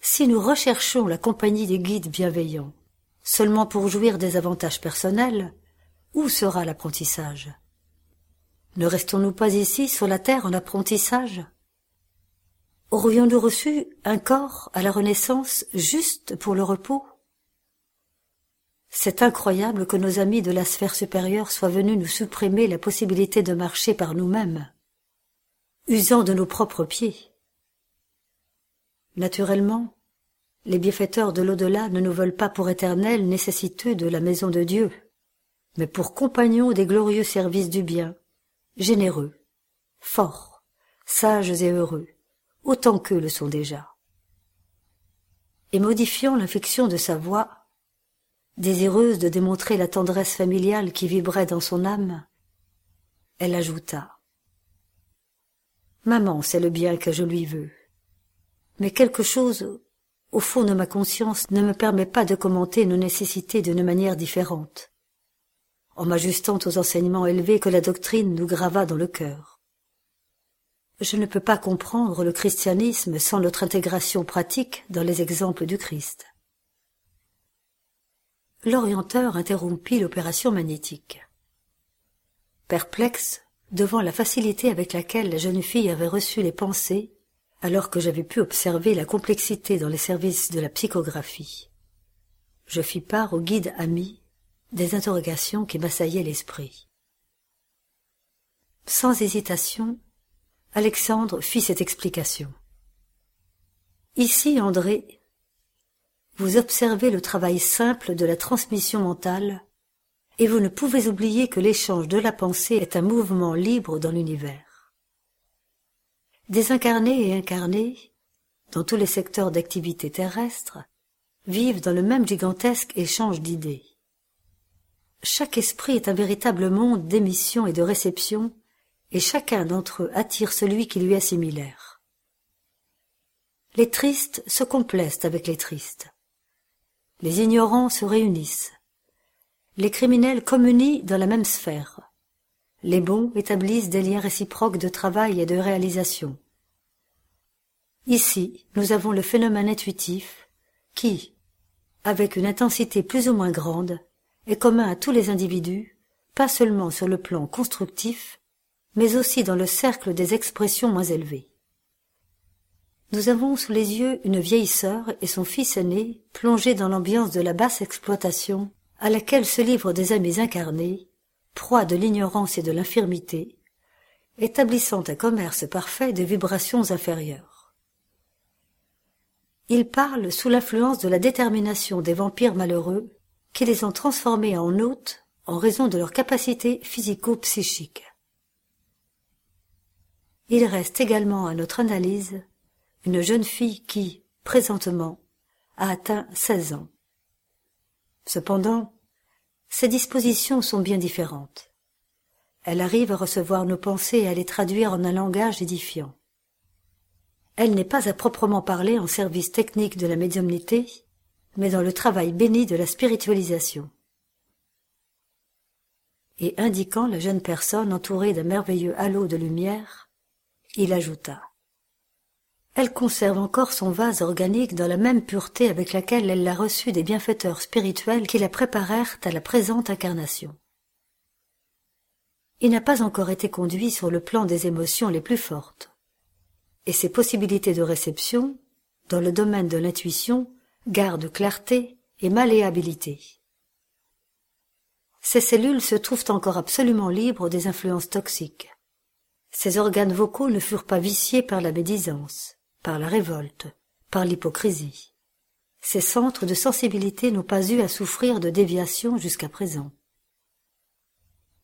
Si nous recherchons la compagnie des guides bienveillants, seulement pour jouir des avantages personnels, où sera l'apprentissage? Ne restons-nous pas ici sur la terre en apprentissage? Aurions-nous reçu un corps à la Renaissance juste pour le repos? C'est incroyable que nos amis de la sphère supérieure soient venus nous supprimer la possibilité de marcher par nous-mêmes usant de nos propres pieds. Naturellement, les bienfaiteurs de l'au-delà ne nous veulent pas pour éternels nécessiteux de la maison de Dieu, mais pour compagnons des glorieux services du bien, généreux, forts, sages et heureux, autant qu'eux le sont déjà. Et modifiant l'infection de sa voix, désireuse de démontrer la tendresse familiale qui vibrait dans son âme, elle ajouta Maman c'est le bien que je lui veux. Mais quelque chose au fond de ma conscience ne me permet pas de commenter nos nécessités d'une manière différente, en m'ajustant aux enseignements élevés que la doctrine nous grava dans le cœur. Je ne peux pas comprendre le christianisme sans notre intégration pratique dans les exemples du Christ. L'orienteur interrompit l'opération magnétique. Perplexe, devant la facilité avec laquelle la jeune fille avait reçu les pensées, alors que j'avais pu observer la complexité dans les services de la psychographie. Je fis part au guide ami des interrogations qui m'assaillaient l'esprit. Sans hésitation, Alexandre fit cette explication. Ici, André, vous observez le travail simple de la transmission mentale et vous ne pouvez oublier que l'échange de la pensée est un mouvement libre dans l'univers. Désincarnés et incarnés, dans tous les secteurs d'activité terrestre, vivent dans le même gigantesque échange d'idées. Chaque esprit est un véritable monde d'émission et de réception, et chacun d'entre eux attire celui qui lui est similaire. les tristes se complaisent avec les tristes. Les ignorants se réunissent. Les criminels communient dans la même sphère. Les bons établissent des liens réciproques de travail et de réalisation. Ici, nous avons le phénomène intuitif qui, avec une intensité plus ou moins grande, est commun à tous les individus, pas seulement sur le plan constructif, mais aussi dans le cercle des expressions moins élevées. Nous avons sous les yeux une vieille sœur et son fils aîné plongés dans l'ambiance de la basse exploitation à laquelle se livrent des amis incarnés, proie de l'ignorance et de l'infirmité, établissant un commerce parfait de vibrations inférieures. Ils parlent sous l'influence de la détermination des vampires malheureux qui les ont transformés en hôtes en raison de leur capacité physico-psychique. Il reste également à notre analyse une jeune fille qui, présentement, a atteint seize ans. Cependant, ses dispositions sont bien différentes. Elle arrive à recevoir nos pensées et à les traduire en un langage édifiant. Elle n'est pas à proprement parler en service technique de la médiumnité, mais dans le travail béni de la spiritualisation. Et indiquant la jeune personne entourée d'un merveilleux halo de lumière, il ajouta Elle conserve encore son vase organique dans la même pureté avec laquelle elle l'a reçu des bienfaiteurs spirituels qui la préparèrent à la présente incarnation. Il n'a pas encore été conduit sur le plan des émotions les plus fortes et ses possibilités de réception, dans le domaine de l'intuition, gardent clarté et malléabilité. Ces cellules se trouvent encore absolument libres des influences toxiques. Ces organes vocaux ne furent pas viciés par la médisance, par la révolte, par l'hypocrisie. Ces centres de sensibilité n'ont pas eu à souffrir de déviation jusqu'à présent.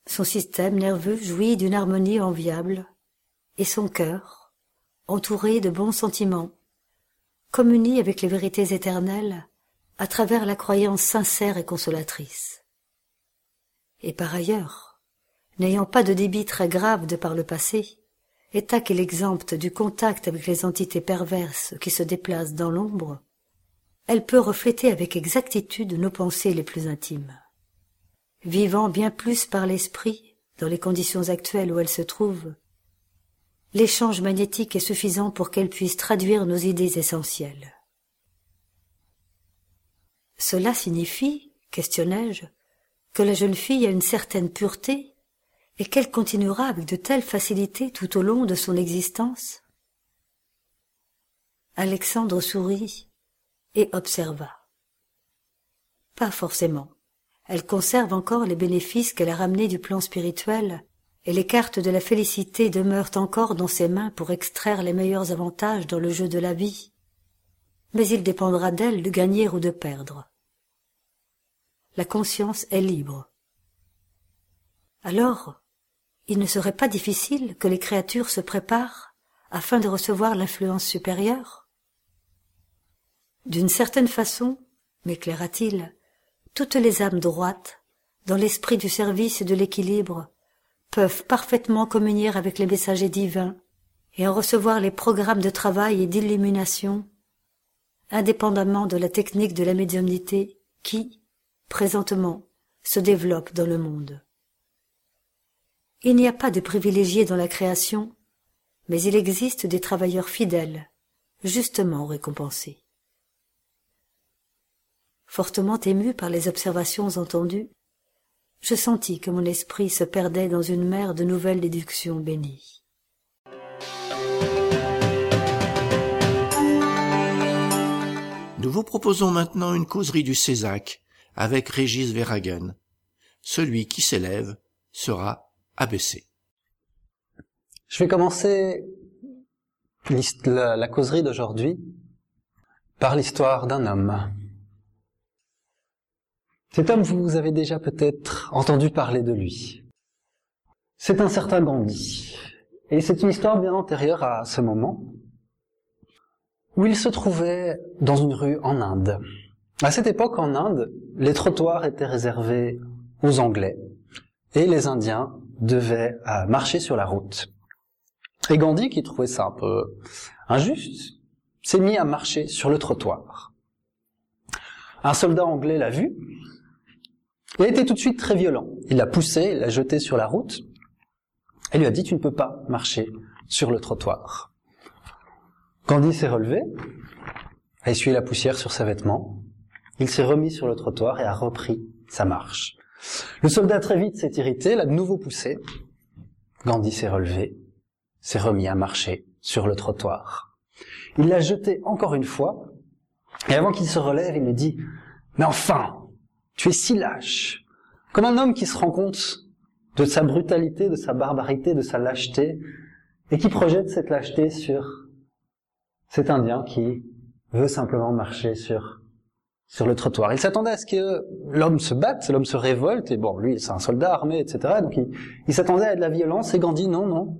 Son système nerveux jouit d'une harmonie enviable, et son cœur, entouré de bons sentiments, communie avec les vérités éternelles à travers la croyance sincère et consolatrice. Et par ailleurs, n'ayant pas de débit très grave de par le passé, état qu'il exempte du contact avec les entités perverses qui se déplacent dans l'ombre, elle peut refléter avec exactitude nos pensées les plus intimes. Vivant bien plus par l'esprit, dans les conditions actuelles où elle se trouve, l'échange magnétique est suffisant pour qu'elle puisse traduire nos idées essentielles. Cela signifie, questionnai-je, que la jeune fille a une certaine pureté et qu'elle continuera avec de telles facilités tout au long de son existence? Alexandre sourit et observa. Pas forcément. Elle conserve encore les bénéfices qu'elle a ramenés du plan spirituel et les cartes de la félicité demeurent encore dans ses mains pour extraire les meilleurs avantages dans le jeu de la vie. Mais il dépendra d'elle de gagner ou de perdre. La conscience est libre. Alors, il ne serait pas difficile que les créatures se préparent afin de recevoir l'influence supérieure? D'une certaine façon, m'éclaira-t-il, toutes les âmes droites, dans l'esprit du service et de l'équilibre, peuvent parfaitement communier avec les messagers divins et en recevoir les programmes de travail et d'illumination, indépendamment de la technique de la médiumnité qui, présentement, se développe dans le monde. Il n'y a pas de privilégiés dans la création, mais il existe des travailleurs fidèles, justement récompensés. Fortement ému par les observations entendues, je sentis que mon esprit se perdait dans une mer de nouvelles déductions bénies. Nous vous proposons maintenant une causerie du Césac avec Régis Verhagen. Celui qui s'élève sera abaissé. Je vais commencer la, causerie d'aujourd'hui par l'histoire d'un homme. Cet homme, vous avez déjà peut-être entendu parler de lui. C'est un certain Gandhi. Et c'est une histoire bien antérieure à ce moment, où il se trouvait dans une rue en Inde. À cette époque, en Inde, les trottoirs étaient réservés aux Anglais, et les Indiens devaient marcher sur la route. Et Gandhi, qui trouvait ça un peu injuste, s'est mis à marcher sur le trottoir. Un soldat anglais l'a vu, il a été tout de suite très violent. Il l'a poussé, il l'a jeté sur la route, et lui a dit, tu ne peux pas marcher sur le trottoir. Gandhi s'est relevé, a essuyé la poussière sur ses vêtements, il s'est remis sur le trottoir et a repris sa marche. Le soldat très vite s'est irrité, l'a de nouveau poussé. Gandhi s'est relevé, s'est remis à marcher sur le trottoir. Il l'a jeté encore une fois, et avant qu'il se relève, il lui dit, mais enfin, tu es si lâche, comme un homme qui se rend compte de sa brutalité, de sa barbarité, de sa lâcheté, et qui projette cette lâcheté sur cet Indien qui veut simplement marcher sur sur le trottoir. Il s'attendait à ce que l'homme se batte, l'homme se révolte, et bon, lui, c'est un soldat armé, etc. Donc il, s'attendait à de la violence, et Gandhi, non, non.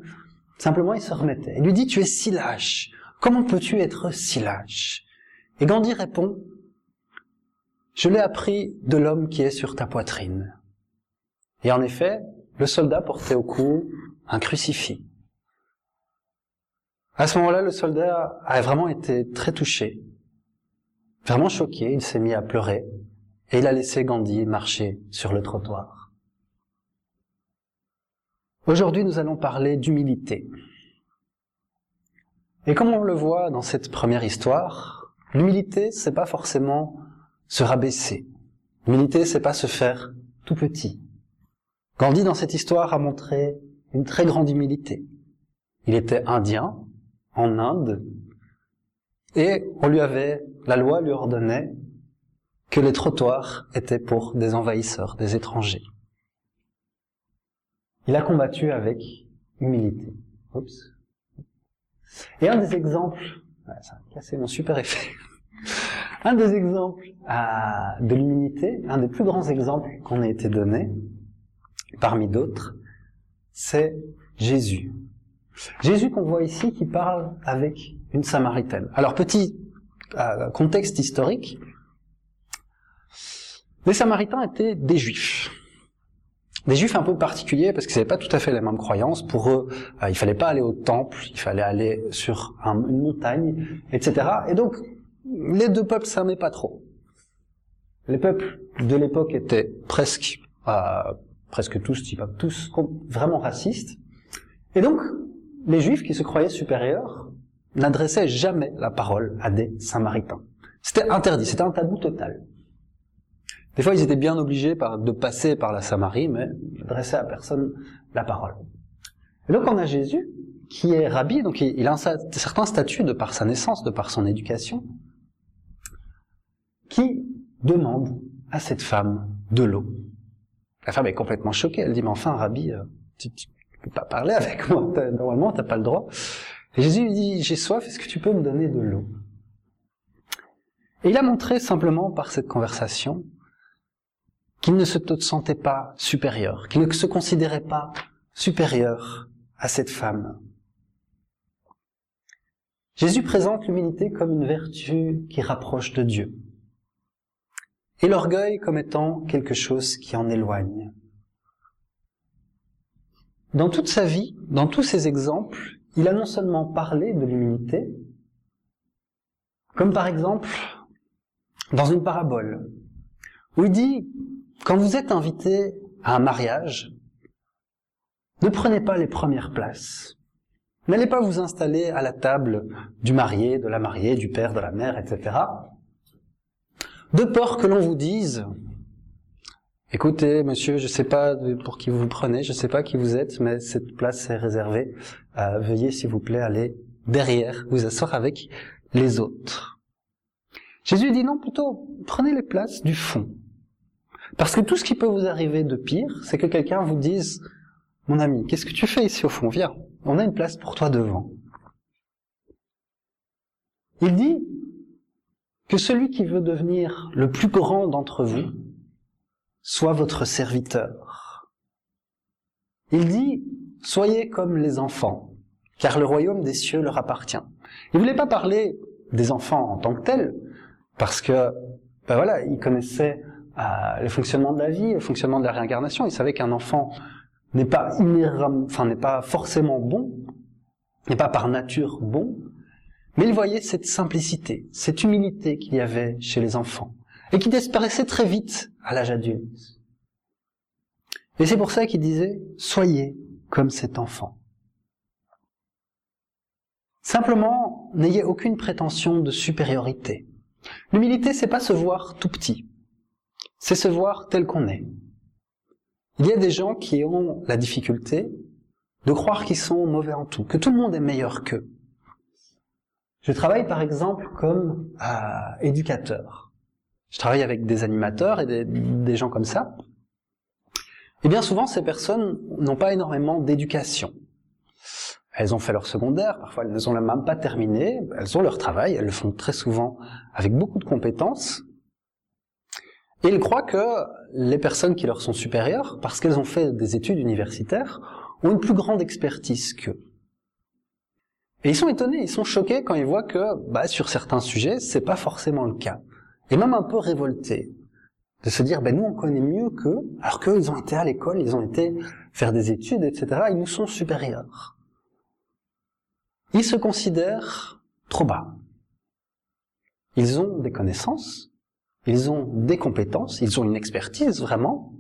Simplement, il se remettait. Il lui dit, tu es si lâche. Comment peux-tu être si lâche? Et Gandhi répond, je l'ai appris de l'homme qui est sur ta poitrine. Et en effet, le soldat portait au cou un crucifix. À ce moment-là, le soldat a vraiment été très touché. Vraiment choqué, il s'est mis à pleurer et il a laissé Gandhi marcher sur le trottoir. Aujourd'hui, nous allons parler d'humilité. Et comme on le voit dans cette première histoire, l'humilité, c'est pas forcément se rabaisser. L'humilité, c'est pas se faire tout petit. Gandhi, dans cette histoire, a montré une très grande humilité. Il était indien, en Inde, et on lui avait, la loi lui ordonnait que les trottoirs étaient pour des envahisseurs, des étrangers. Il a combattu avec humilité. Oups. Et un des exemples, ça a cassé mon super effet. Un des exemples de l'humilité, un des plus grands exemples qu'on ait été donné, parmi d'autres, c'est Jésus. Jésus qu'on voit ici qui parle avec une Samaritaine. Alors petit euh, contexte historique, les Samaritains étaient des Juifs. Des Juifs un peu particuliers parce qu'ils n'avaient pas tout à fait les mêmes croyances. Pour eux, euh, il fallait pas aller au temple, il fallait aller sur une montagne, etc. Et donc, les deux peuples s'aimaient pas trop. Les peuples de l'époque étaient presque, euh, presque tous, si pas tous, vraiment racistes. Et donc, les Juifs qui se croyaient supérieurs n'adressaient jamais la parole à des Samaritains. C'était interdit, c'était un tabou total. Des fois, ils étaient bien obligés de passer par la Samarie, mais ils n'adressaient à personne la parole. Et donc, on a Jésus, qui est rabbi, donc il a un certain statut de par sa naissance, de par son éducation, qui demande à cette femme de l'eau. La femme est complètement choquée. Elle dit, mais enfin, Rabbi, euh, tu, tu peux pas parler avec moi. Normalement, t'as pas le droit. Jésus lui dit, j'ai soif, est-ce que tu peux me donner de l'eau? Et il a montré simplement par cette conversation qu'il ne se sentait pas supérieur, qu'il ne se considérait pas supérieur à cette femme. Jésus présente l'humilité comme une vertu qui rapproche de Dieu et l'orgueil comme étant quelque chose qui en éloigne. Dans toute sa vie, dans tous ses exemples, il a non seulement parlé de l'humilité, comme par exemple dans une parabole, où il dit, quand vous êtes invité à un mariage, ne prenez pas les premières places. N'allez pas vous installer à la table du marié, de la mariée, du père, de la mère, etc de peur que l'on vous dise Écoutez, monsieur, je ne sais pas pour qui vous vous prenez, je ne sais pas qui vous êtes, mais cette place est réservée. Euh, veuillez, s'il vous plaît, aller derrière, vous asseoir avec les autres. Jésus dit non, plutôt, prenez les places du fond. Parce que tout ce qui peut vous arriver de pire, c'est que quelqu'un vous dise, mon ami, qu'est-ce que tu fais ici au fond? Viens, on a une place pour toi devant. Il dit, que celui qui veut devenir le plus grand d'entre vous soit votre serviteur. Il dit, soyez comme les enfants, car le royaume des cieux leur appartient. Il ne voulait pas parler des enfants en tant que tels, parce que, ben voilà, il connaissait euh, le fonctionnement de la vie, le fonctionnement de la réincarnation. Il savait qu'un enfant n'est pas enfin n'est pas forcément bon, n'est pas par nature bon, Mais il voyait cette simplicité, cette humilité qu'il y avait chez les enfants, et qui disparaissait très vite à l'âge adulte. Et c'est pour ça qu'il disait, soyez comme cet enfant. Simplement, n'ayez aucune prétention de supériorité. L'humilité, c'est pas se voir tout petit. C'est se voir tel qu'on est. Il y a des gens qui ont la difficulté de croire qu'ils sont mauvais en tout, que tout le monde est meilleur qu'eux. Je travaille par exemple comme euh, éducateur. Je travaille avec des animateurs et des, gens comme ça. Et bien souvent, ces personnes n'ont pas énormément d'éducation. Elles ont fait leur secondaire, parfois elles ne sont même pas terminé, elles ont leur travail, elles le font très souvent avec beaucoup de compétences. Et ils croient que les personnes qui leur sont supérieures, parce qu'elles ont fait des études universitaires, ont une plus grande expertise qu'eux. Et ils sont étonnés, ils sont choqués quand ils voient que, bah, sur certains sujets, c'est pas forcément le cas. Et même un peu révoltés. De se dire, ben, nous, on connaît mieux qu'eux, alors qu'eux, ils ont été à l'école, ils ont été faire des études, etc., ils nous sont supérieurs. Ils se considèrent trop bas. Ils ont des connaissances, ils ont des compétences, ils ont une expertise vraiment.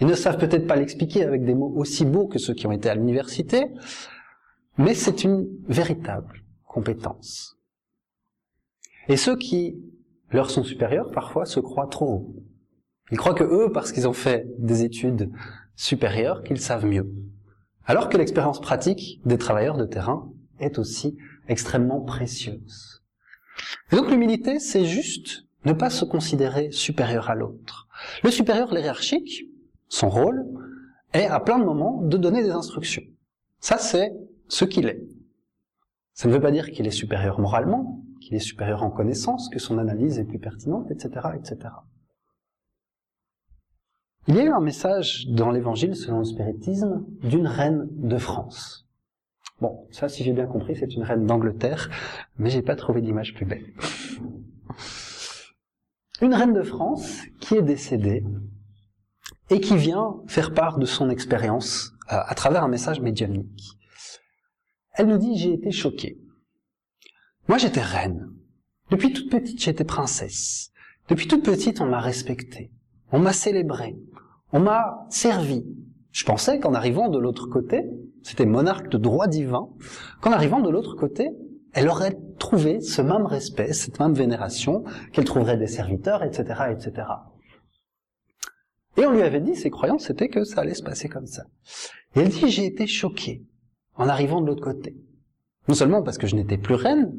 Ils ne savent peut-être pas l'expliquer avec des mots aussi beaux que ceux qui ont été à l'université, mais c'est une véritable compétence. Et ceux qui leur sont supérieurs, parfois, se croient trop haut. Ils croient que eux, parce qu'ils ont fait des études supérieures, qu'ils savent mieux. Alors que l'expérience pratique des travailleurs de terrain est aussi extrêmement précieuse. Et donc l'humilité, c'est juste ne pas se considérer supérieur à l'autre. Le supérieur hiérarchique, son rôle, est à plein de moments de donner des instructions. Ça, c'est ce qu'il est. Ça ne veut pas dire qu'il est supérieur moralement, qu'il est supérieur en connaissance, que son analyse est plus pertinente, etc., etc. Il y a eu un message dans l'évangile selon le spiritisme d'une reine de France. Bon, ça, si j'ai bien compris, c'est une reine d'Angleterre, mais j'ai pas trouvé d'image plus belle. Une reine de France qui est décédée et qui vient faire part de son expérience euh, à travers un message médiumnique. Elle nous dit, j'ai été choquée. Moi, j'étais reine. Depuis toute petite, j'étais princesse. Depuis toute petite, on m'a respectée. On m'a célébrée. On m'a servi. Je pensais qu'en arrivant de l'autre côté, c'était monarque de droit divin, qu'en arrivant de l'autre côté, elle aurait trouvé ce même respect, cette même vénération, qu'elle trouverait des serviteurs, etc., etc. Et on lui avait dit, ses croyances, c'était que ça allait se passer comme ça. Et elle dit, j'ai été choquée en arrivant de l'autre côté. Non seulement parce que je n'étais plus reine,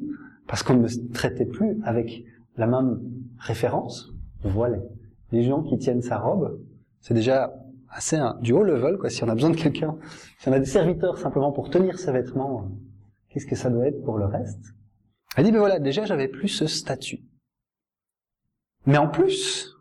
parce qu'on ne me traitait plus avec la même référence. Voit les, gens qui tiennent sa robe. C'est déjà assez du haut level, quoi. Si on a besoin de quelqu'un, si on a des serviteurs simplement pour tenir ses vêtements, qu'est-ce que ça doit être pour le reste? Elle dit, mais voilà, déjà j'avais plus ce statut. Mais en plus,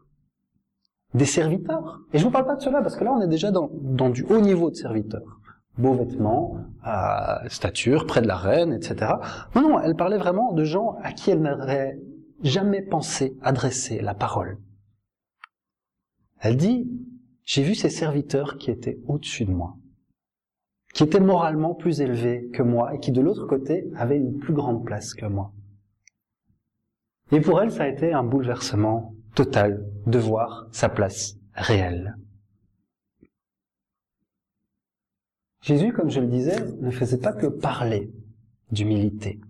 des serviteurs. Et je vous parle pas de cela parce que là on est déjà dans, dans du haut niveau de serviteurs beaux vêtements, à stature, près de la reine, etc. Non, non, elle parlait vraiment de gens à qui elle n'aurait jamais pensé adresser la parole. Elle dit, j'ai vu ces serviteurs qui étaient au-dessus de moi, qui étaient moralement plus élevés que moi et qui de l'autre côté avaient une plus grande place que moi. Et pour elle, ça a été un bouleversement total de voir sa place réelle. Jésus, comme je le disais, ne faisait pas que parler d'humilité.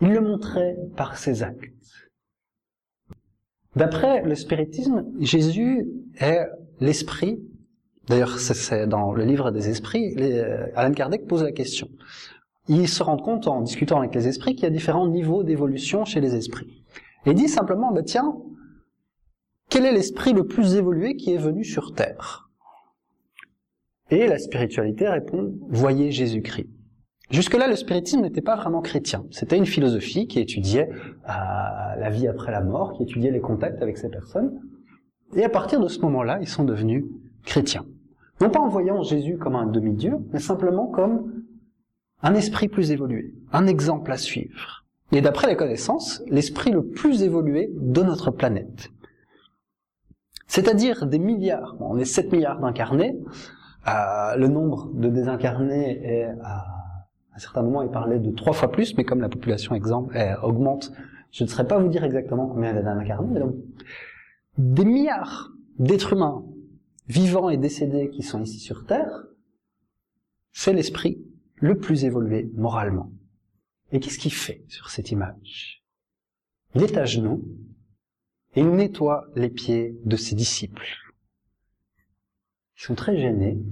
Il le montrait par ses actes. D'après le spiritisme, Jésus est l'esprit. D'ailleurs, c'est dans le livre des esprits, euh, Alan Kardec pose la question. Il se rend compte en discutant avec les esprits qu'il y a différents niveaux d'évolution chez les esprits. Et il dit simplement, bah, tiens, quel est l'esprit le plus évolué qui est venu sur Terre? Et la spiritualité répond, voyez Jésus-Christ. Jusque-là, le spiritisme n'était pas vraiment chrétien. C'était une philosophie qui étudiait euh, la vie après la mort, qui étudiait les contacts avec ces personnes. Et à partir de ce moment-là, ils sont devenus chrétiens. Non pas en voyant Jésus comme un demi-dieu, mais simplement comme un esprit plus évolué, un exemple à suivre. Et d'après les connaissances, l'esprit le plus évolué de notre planète. C'est-à-dire des milliards, on est 7 milliards d'incarnés, le nombre de désincarnés est à À certains moments, il parlait de trois fois plus, mais comme la population augmente, je ne saurais pas vous dire exactement combien il y a d'âmes incarnées, mais donc, des milliards d'êtres humains vivants et décédés qui sont ici sur Terre, c'est l'esprit le plus évolué moralement. Et qu'est-ce qu'il fait sur cette image? Il est à et nettoie les pieds de ses disciples. Ils sont très gênés.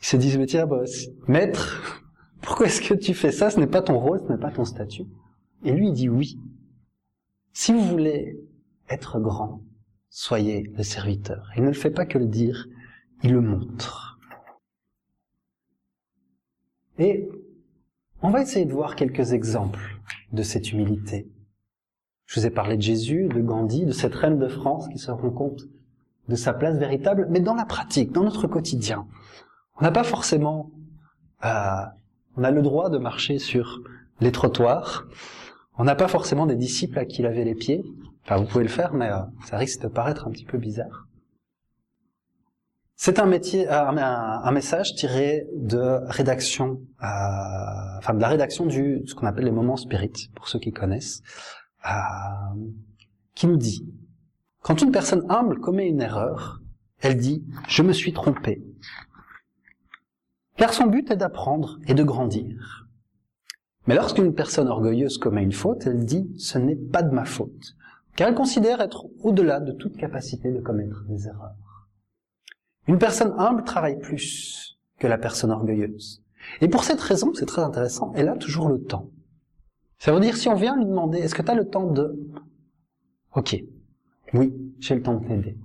Ils se disent, mais tiens, bah, maître, pourquoi est-ce que tu fais ça? Ce n'est pas ton rôle, ce n'est pas ton statut. Et lui, il dit oui. Si vous voulez être grand, soyez le serviteur. Il ne le fait pas que le dire, il le montre. Et on va essayer de voir quelques exemples de cette humilité. Je vous ai parlé de Jésus, de Gandhi, de cette reine de France qui se rend compte de sa place véritable, mais dans la pratique, dans notre quotidien. On n'a pas forcément... Euh, on a le droit de marcher sur les trottoirs. On n'a pas forcément des disciples à qui laver les pieds. Vous pouvez le faire, mais euh, ça risque de paraître un petit peu bizarre. C'est un métier, euh, un, message tiré de rédaction, enfin de la rédaction du ce qu'on appelle les moments spirites, pour ceux qui connaissent, qui nous dit quand une personne humble commet une erreur, elle dit je me suis trompée, car son but est d'apprendre et de grandir. Mais lorsqu'une personne orgueilleuse commet une faute, elle dit ce n'est pas de ma faute, car elle considère être au-delà de toute capacité de commettre des erreurs. Une personne humble travaille plus que la personne orgueilleuse. Et pour cette raison, c'est très intéressant, elle a toujours le temps. Ça veut dire, si on vient lui demander, est-ce que tu as le temps de... Ok, oui, j'ai le temps de t'aider.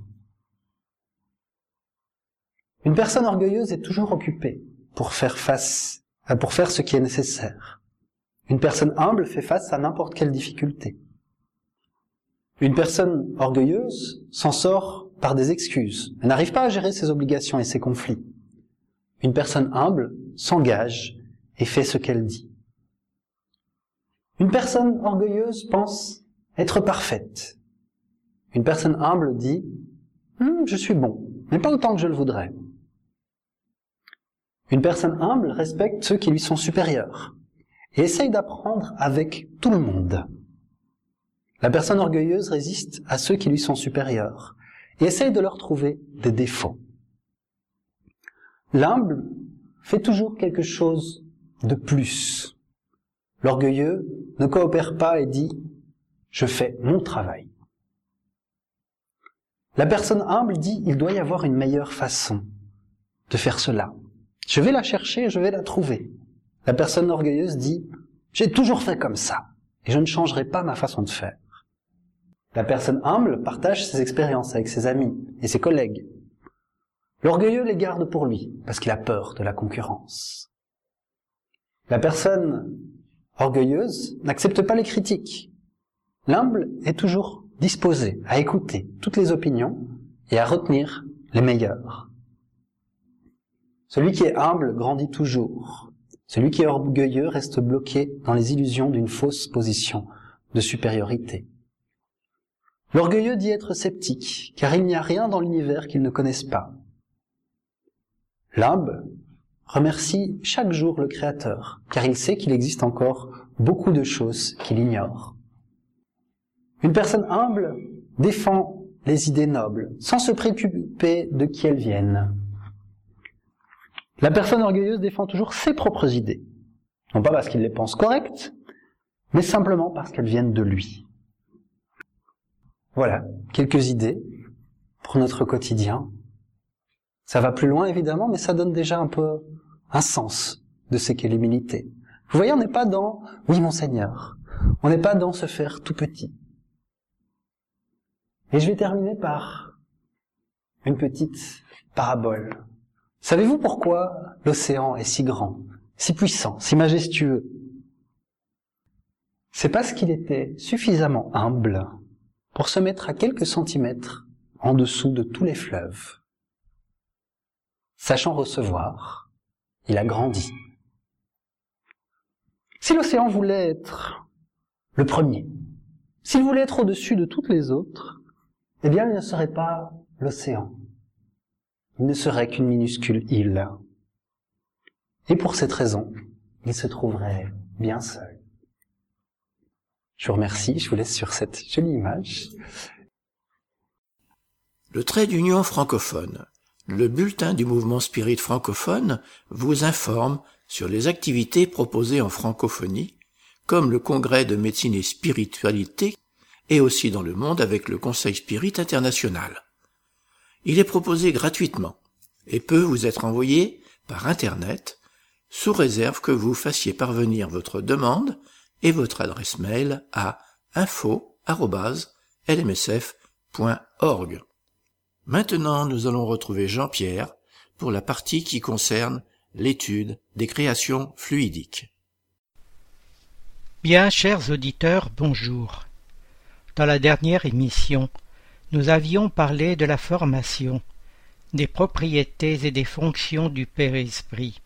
Une personne orgueilleuse est toujours occupée pour faire face, euh, pour faire ce qui est nécessaire. Une personne humble fait face à n'importe quelle difficulté. Une personne orgueilleuse s'en sort par des excuses. Elle n'arrive pas à gérer ses obligations et ses conflits. Une personne humble s'engage et fait ce qu'elle dit. Une personne orgueilleuse pense être parfaite. Une personne humble dit hm, Je suis bon, mais pas autant que je le voudrais. Une personne humble respecte ceux qui lui sont supérieurs et essaye d'apprendre avec tout le monde. La personne orgueilleuse résiste à ceux qui lui sont supérieurs et essaye de leur trouver des défauts. L'humble fait toujours quelque chose de plus. L'orgueilleux ne coopère pas et dit ⁇ Je fais mon travail ⁇ La personne humble dit ⁇ Il doit y avoir une meilleure façon de faire cela. Je vais la chercher, je vais la trouver. La personne orgueilleuse dit ⁇ J'ai toujours fait comme ça, et je ne changerai pas ma façon de faire. La personne humble partage ses expériences avec ses amis et ses collègues. L'orgueilleux les garde pour lui, parce qu'il a peur de la concurrence. La personne orgueilleuse n'accepte pas les critiques. L'humble est toujours disposé à écouter toutes les opinions et à retenir les meilleures. Celui qui est humble grandit toujours. Celui qui est orgueilleux reste bloqué dans les illusions d'une fausse position de supériorité. L'orgueilleux dit être sceptique, car il n'y a rien dans l'univers qu'il ne connaisse pas. L'humble remercie chaque jour le Créateur, car il sait qu'il existe encore beaucoup de choses qu'il ignore. Une personne humble défend les idées nobles, sans se préoccuper de qui elles viennent. La personne orgueilleuse défend toujours ses propres idées, non pas parce qu'il les pense correctes, mais simplement parce qu'elles viennent de lui. Voilà, quelques idées pour notre quotidien. Ça va plus loin évidemment, mais ça donne déjà un peu un sens de ce qu'est l'humilité. Vous voyez, on n'est pas dans oui monseigneur, on n'est pas dans se faire tout petit. Et je vais terminer par une petite parabole. Savez-vous pourquoi l'océan est si grand, si puissant, si majestueux? C'est parce qu'il était suffisamment humble pour se mettre à quelques centimètres en dessous de tous les fleuves. Sachant recevoir, il a grandi. Si l'océan voulait être le premier, s'il voulait être au-dessus de toutes les autres, eh bien il ne serait pas l'océan. Il ne serait qu'une minuscule île. Et pour cette raison, il se trouverait bien seul. Je vous remercie, je vous laisse sur cette jolie image. Le trait d'union francophone. Le bulletin du mouvement spirit francophone vous informe sur les activités proposées en francophonie, comme le congrès de médecine et spiritualité, et aussi dans le monde avec le Conseil Spirit International. Il est proposé gratuitement et peut vous être envoyé par Internet sous réserve que vous fassiez parvenir votre demande et votre adresse mail à info.lmsf.org. Maintenant, nous allons retrouver Jean-Pierre pour la partie qui concerne l'étude des créations fluidiques. Bien, chers auditeurs, bonjour. Dans la dernière émission, nous avions parlé de la formation, des propriétés et des fonctions du Père-Esprit.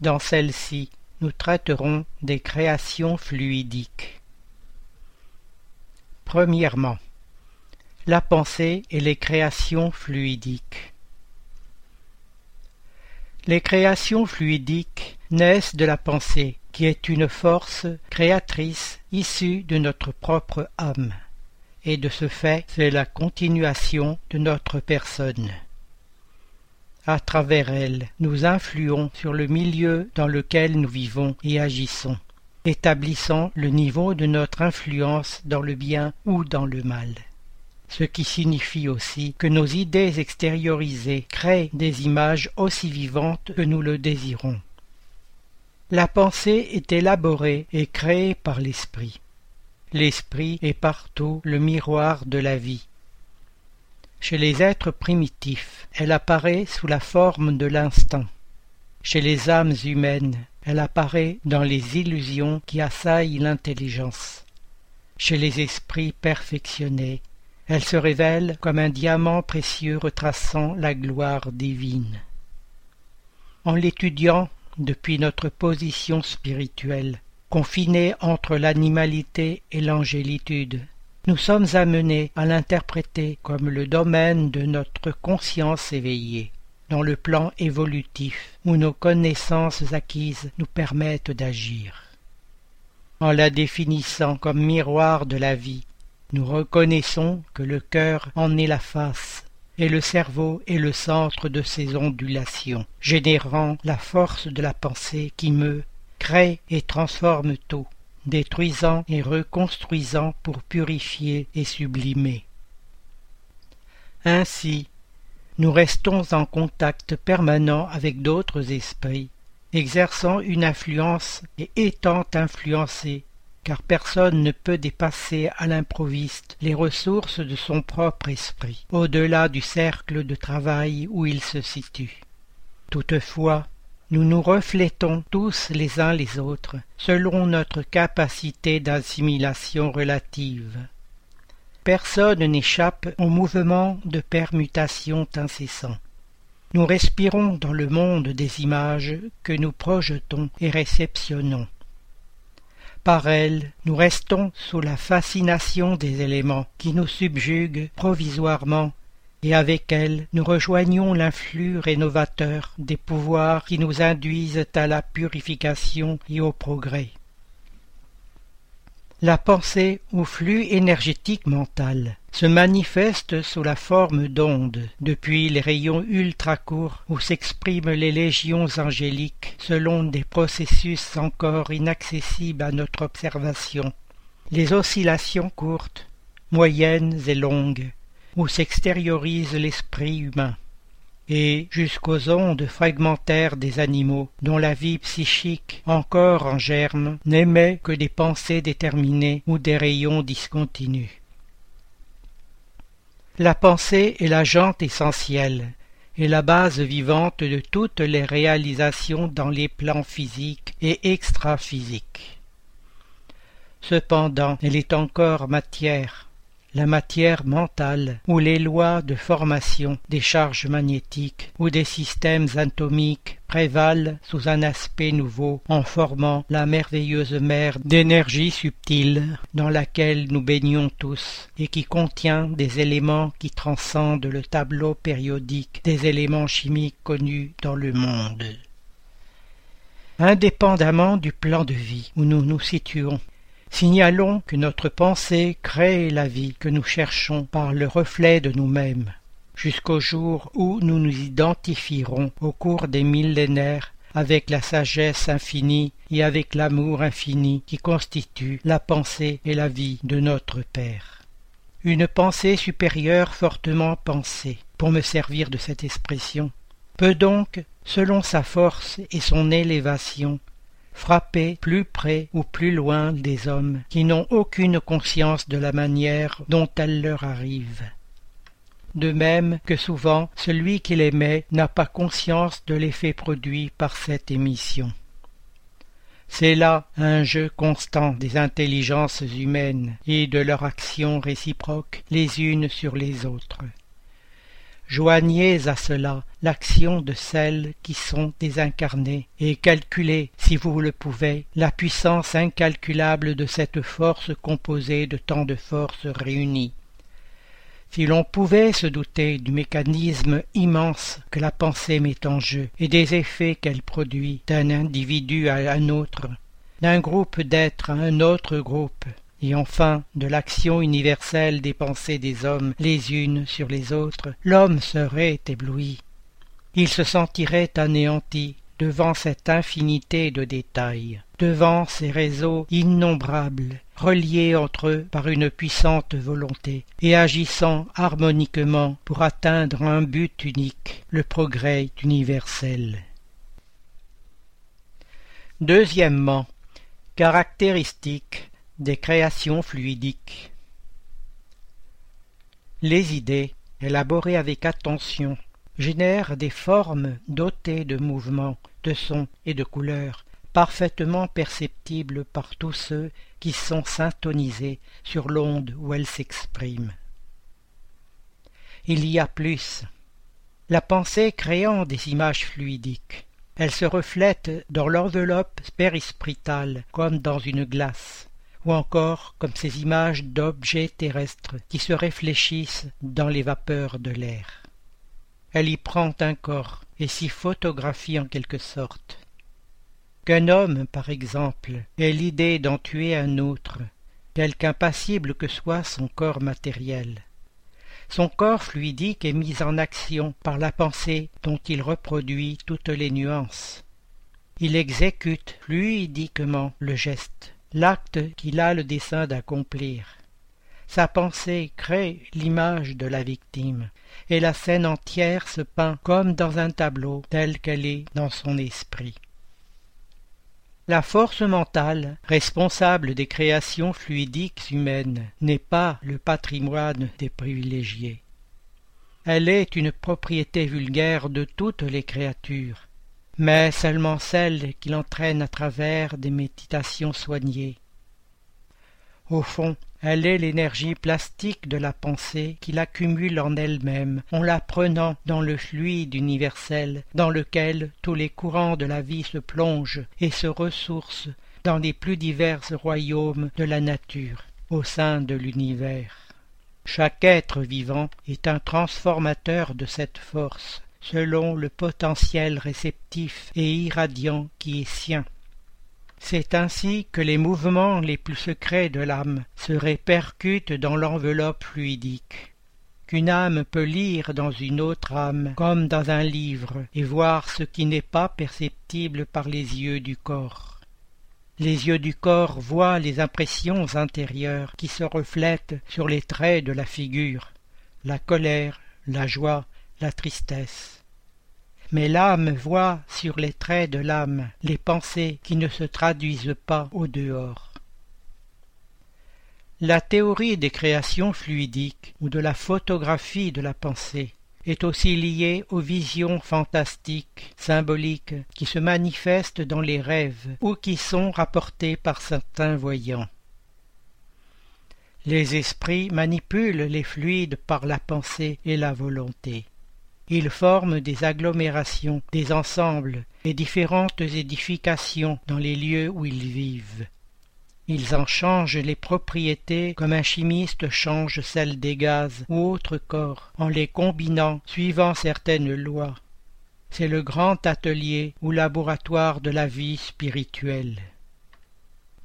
Dans celle-ci, nous traiterons des créations fluidiques. Premièrement, la pensée et les créations fluidiques. Les créations fluidiques naissent de la pensée, qui est une force créatrice issue de notre propre âme, et de ce fait c'est la continuation de notre personne. À travers elle, nous influons sur le milieu dans lequel nous vivons et agissons, établissant le niveau de notre influence dans le bien ou dans le mal. Ce qui signifie aussi que nos idées extériorisées créent des images aussi vivantes que nous le désirons. La pensée est élaborée et créée par l'esprit. L'esprit est partout le miroir de la vie. Chez les êtres primitifs, elle apparaît sous la forme de l'instinct. Chez les âmes humaines, elle apparaît dans les illusions qui assaillent l'intelligence. Chez les esprits perfectionnés, elle se révèle comme un diamant précieux retraçant la gloire divine. En l'étudiant depuis notre position spirituelle, confinée entre l'animalité et l'angélitude, nous sommes amenés à l'interpréter comme le domaine de notre conscience éveillée, dans le plan évolutif où nos connaissances acquises nous permettent d'agir. En la définissant comme miroir de la vie, nous reconnaissons que le cœur en est la face, et le cerveau est le centre de ces ondulations, générant la force de la pensée qui meut, crée et transforme tout, détruisant et reconstruisant pour purifier et sublimer. Ainsi, nous restons en contact permanent avec d'autres esprits, exerçant une influence et étant influencés, car personne ne peut dépasser à l'improviste les ressources de son propre esprit, au-delà du cercle de travail où il se situe. Toutefois, nous nous reflétons tous les uns les autres, selon notre capacité d'assimilation relative. Personne n'échappe au mouvement de permutation incessant. Nous respirons dans le monde des images que nous projetons et réceptionnons. Par elles, nous restons sous la fascination des éléments qui nous subjuguent provisoirement et avec elle nous rejoignons l'influx rénovateur des pouvoirs qui nous induisent à la purification et au progrès. La pensée ou flux énergétique mental se manifeste sous la forme d'ondes, depuis les rayons ultra courts où s'expriment les légions angéliques selon des processus encore inaccessibles à notre observation. Les oscillations courtes, moyennes et longues, où s'extériorise l'esprit humain, et jusqu'aux ondes fragmentaires des animaux, dont la vie psychique, encore en germe, n'émet que des pensées déterminées ou des rayons discontinus. La pensée est la jante essentielle, et la base vivante de toutes les réalisations dans les plans physiques et extra-physiques. Cependant, elle est encore matière, la matière mentale ou les lois de formation des charges magnétiques ou des systèmes atomiques prévalent sous un aspect nouveau en formant la merveilleuse mer d'énergie subtile dans laquelle nous baignons tous et qui contient des éléments qui transcendent le tableau périodique des éléments chimiques connus dans le monde. indépendamment du plan de vie où nous nous situons. Signalons que notre pensée crée la vie que nous cherchons par le reflet de nous-mêmes, jusqu'au jour où nous nous identifierons au cours des millénaires avec la sagesse infinie et avec l'amour infini qui constitue la pensée et la vie de notre Père. Une pensée supérieure fortement pensée, pour me servir de cette expression, peut donc, selon sa force et son élévation, frapper plus près ou plus loin des hommes qui n'ont aucune conscience de la manière dont elle leur arrive. De même que souvent celui qui l'émet n'a pas conscience de l'effet produit par cette émission. C'est là un jeu constant des intelligences humaines et de leur action réciproque les unes sur les autres. Joignez à cela l'action de celles qui sont désincarnées, et calculez, si vous le pouvez, la puissance incalculable de cette force composée de tant de forces réunies. Si l'on pouvait se douter du mécanisme immense que la pensée met en jeu et des effets qu'elle produit d'un individu à un autre, d'un groupe d'êtres à un autre groupe, et enfin de l'action universelle des pensées des hommes les unes sur les autres, l'homme serait ébloui. Il se sentirait anéanti devant cette infinité de détails, devant ces réseaux innombrables, reliés entre eux par une puissante volonté, et agissant harmoniquement pour atteindre un but unique, le progrès universel. Deuxièmement, caractéristique des créations fluidiques. Les idées, élaborées avec attention, génèrent des formes dotées de mouvements, de sons et de couleurs, parfaitement perceptibles par tous ceux qui sont syntonisés sur l'onde où elles s'expriment. Il y a plus. La pensée créant des images fluidiques, elle se reflète dans l'enveloppe périspritale comme dans une glace ou encore comme ces images d'objets terrestres qui se réfléchissent dans les vapeurs de l'air. Elle y prend un corps et s'y photographie en quelque sorte. Qu'un homme, par exemple, ait l'idée d'en tuer un autre, quelque impassible que soit son corps matériel. Son corps fluidique est mis en action par la pensée dont il reproduit toutes les nuances. Il exécute fluidiquement le geste l'acte qu'il a le dessein d'accomplir. Sa pensée crée l'image de la victime, et la scène entière se peint comme dans un tableau telle qu'elle est dans son esprit. La force mentale, responsable des créations fluidiques humaines, n'est pas le patrimoine des privilégiés. Elle est une propriété vulgaire de toutes les créatures, mais seulement celle qui l'entraîne à travers des méditations soignées. Au fond, elle est l'énergie plastique de la pensée qui l'accumule en elle-même, en la prenant dans le fluide universel dans lequel tous les courants de la vie se plongent et se ressourcent dans les plus divers royaumes de la nature, au sein de l'univers. Chaque être vivant est un transformateur de cette force, selon le potentiel réceptif et irradiant qui est sien. C'est ainsi que les mouvements les plus secrets de l'âme se répercutent dans l'enveloppe fluidique qu'une âme peut lire dans une autre âme comme dans un livre et voir ce qui n'est pas perceptible par les yeux du corps. Les yeux du corps voient les impressions intérieures qui se reflètent sur les traits de la figure, la colère, la joie, la tristesse. Mais l'âme voit sur les traits de l'âme les pensées qui ne se traduisent pas au dehors. La théorie des créations fluidiques ou de la photographie de la pensée est aussi liée aux visions fantastiques, symboliques, qui se manifestent dans les rêves ou qui sont rapportées par certains voyants. Les esprits manipulent les fluides par la pensée et la volonté. Ils forment des agglomérations, des ensembles et différentes édifications dans les lieux où ils vivent. Ils en changent les propriétés comme un chimiste change celles des gaz ou autres corps, en les combinant suivant certaines lois. c'est le grand atelier ou laboratoire de la vie spirituelle.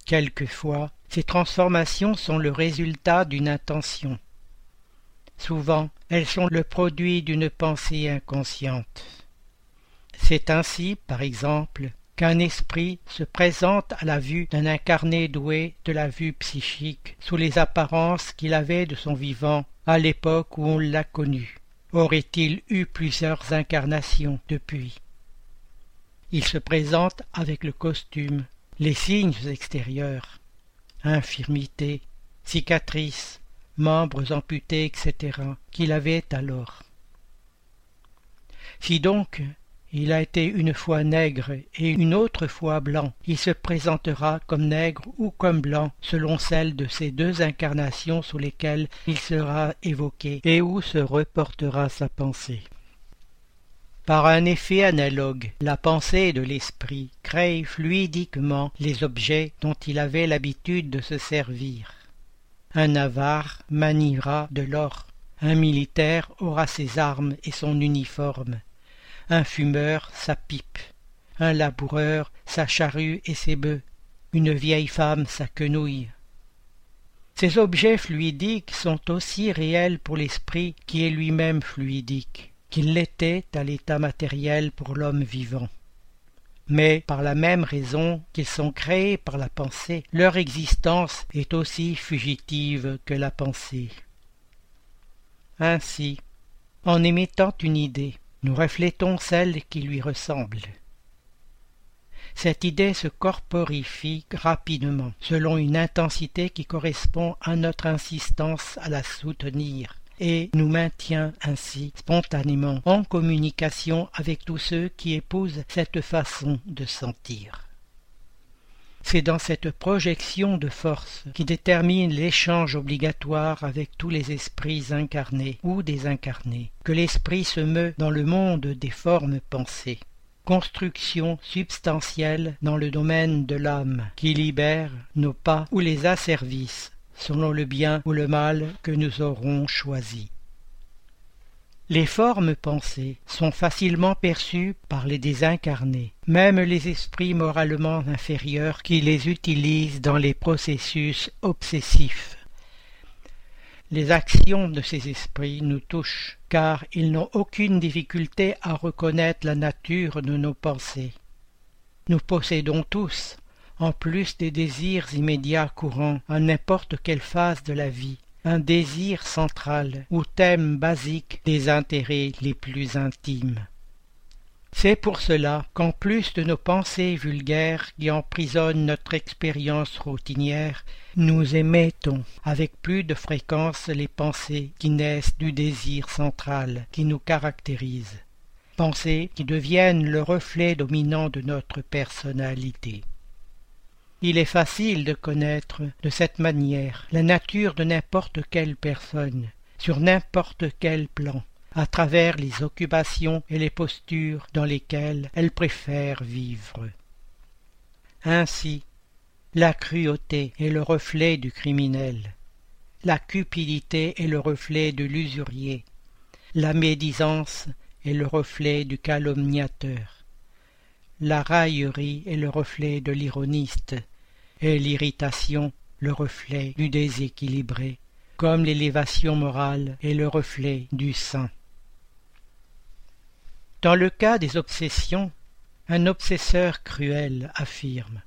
Quelquefois, ces transformations sont le résultat d'une intention. Souvent, elles sont le produit d'une pensée inconsciente. C'est ainsi, par exemple, qu'un esprit se présente à la vue d'un incarné doué de la vue psychique sous les apparences qu'il avait de son vivant à l'époque où on l'a connu. Aurait-il eu plusieurs incarnations depuis? Il se présente avec le costume, les signes extérieurs, infirmité, cicatrices, membres amputés, etc., qu'il avait alors. Si donc il a été une fois nègre et une autre fois blanc. Il se présentera comme nègre ou comme blanc selon celle de ces deux incarnations sous lesquelles il sera évoqué et où se reportera sa pensée. Par un effet analogue, la pensée de l'esprit crée fluidiquement les objets dont il avait l'habitude de se servir. Un avare maniera de l'or, un militaire aura ses armes et son uniforme, un fumeur sa pipe, un laboureur sa charrue et ses bœufs, une vieille femme sa quenouille. Ces objets fluidiques sont aussi réels pour l'esprit qui est lui-même fluidique, qu'il l'était à l'état matériel pour l'homme vivant. Mais par la même raison qu'ils sont créés par la pensée, leur existence est aussi fugitive que la pensée. Ainsi, en émettant une idée, nous reflétons celle qui lui ressemble. Cette idée se corporifie rapidement, selon une intensité qui correspond à notre insistance à la soutenir, et nous maintient ainsi spontanément en communication avec tous ceux qui épousent cette façon de sentir. C'est dans cette projection de force qui détermine l'échange obligatoire avec tous les esprits incarnés ou désincarnés que l'esprit se meut dans le monde des formes pensées construction substantielle dans le domaine de l'âme qui libère nos pas ou les asservisse selon le bien ou le mal que nous aurons choisi les formes pensées sont facilement perçues par les désincarnés, même les esprits moralement inférieurs qui les utilisent dans les processus obsessifs. Les actions de ces esprits nous touchent, car ils n'ont aucune difficulté à reconnaître la nature de nos pensées. Nous possédons tous, en plus des désirs immédiats courants à n'importe quelle phase de la vie, un désir central ou thème basique des intérêts les plus intimes. C'est pour cela qu'en plus de nos pensées vulgaires qui emprisonnent notre expérience routinière, nous émettons avec plus de fréquence les pensées qui naissent du désir central qui nous caractérise, pensées qui deviennent le reflet dominant de notre personnalité. Il est facile de connaître de cette manière la nature de n'importe quelle personne, sur n'importe quel plan, à travers les occupations et les postures dans lesquelles elle préfère vivre. Ainsi, la cruauté est le reflet du criminel, la cupidité est le reflet de l'usurier, la médisance est le reflet du calomniateur, la raillerie est le reflet de l'ironiste, et l'irritation le reflet du déséquilibré, comme l'élévation morale est le reflet du saint. Dans le cas des obsessions, un obsesseur cruel affirme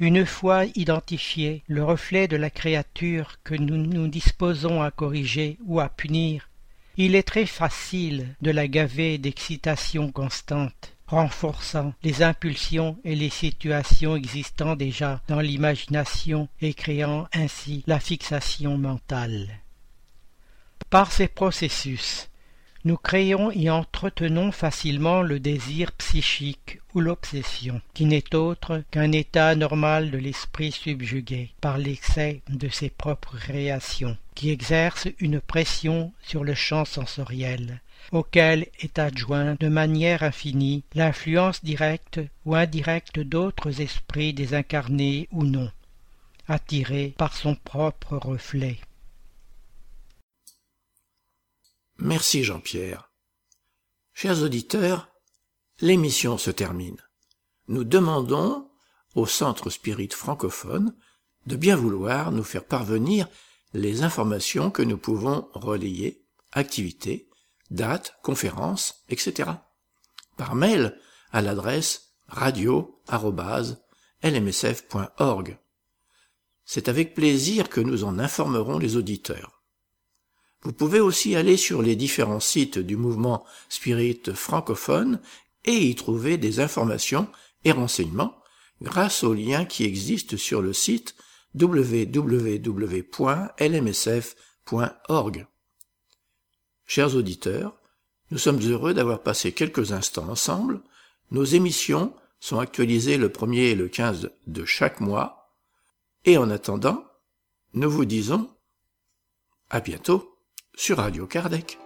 Une fois identifié le reflet de la créature que nous nous disposons à corriger ou à punir, il est très facile de la gaver d'excitation constante renforçant les impulsions et les situations existant déjà dans l'imagination et créant ainsi la fixation mentale. Par ces processus, nous créons et entretenons facilement le désir psychique ou l'obsession, qui n'est autre qu'un état normal de l'esprit subjugué par l'excès de ses propres créations, qui exerce une pression sur le champ sensoriel, auquel est adjoint de manière infinie l'influence directe ou indirecte d'autres esprits désincarnés ou non, attirés par son propre reflet. Merci Jean-Pierre. Chers auditeurs, l'émission se termine. Nous demandons au Centre Spirit francophone de bien vouloir nous faire parvenir les informations que nous pouvons relayer, activités, dates, conférences, etc. par mail à l'adresse radio.lmsf.org. C'est avec plaisir que nous en informerons les auditeurs. Vous pouvez aussi aller sur les différents sites du mouvement Spirit francophone et y trouver des informations et renseignements grâce aux liens qui existent sur le site www.lmsf.org. Chers auditeurs, nous sommes heureux d'avoir passé quelques instants ensemble. Nos émissions sont actualisées le 1er et le 15 de chaque mois. Et en attendant, nous vous disons à bientôt sur Radio Kardec.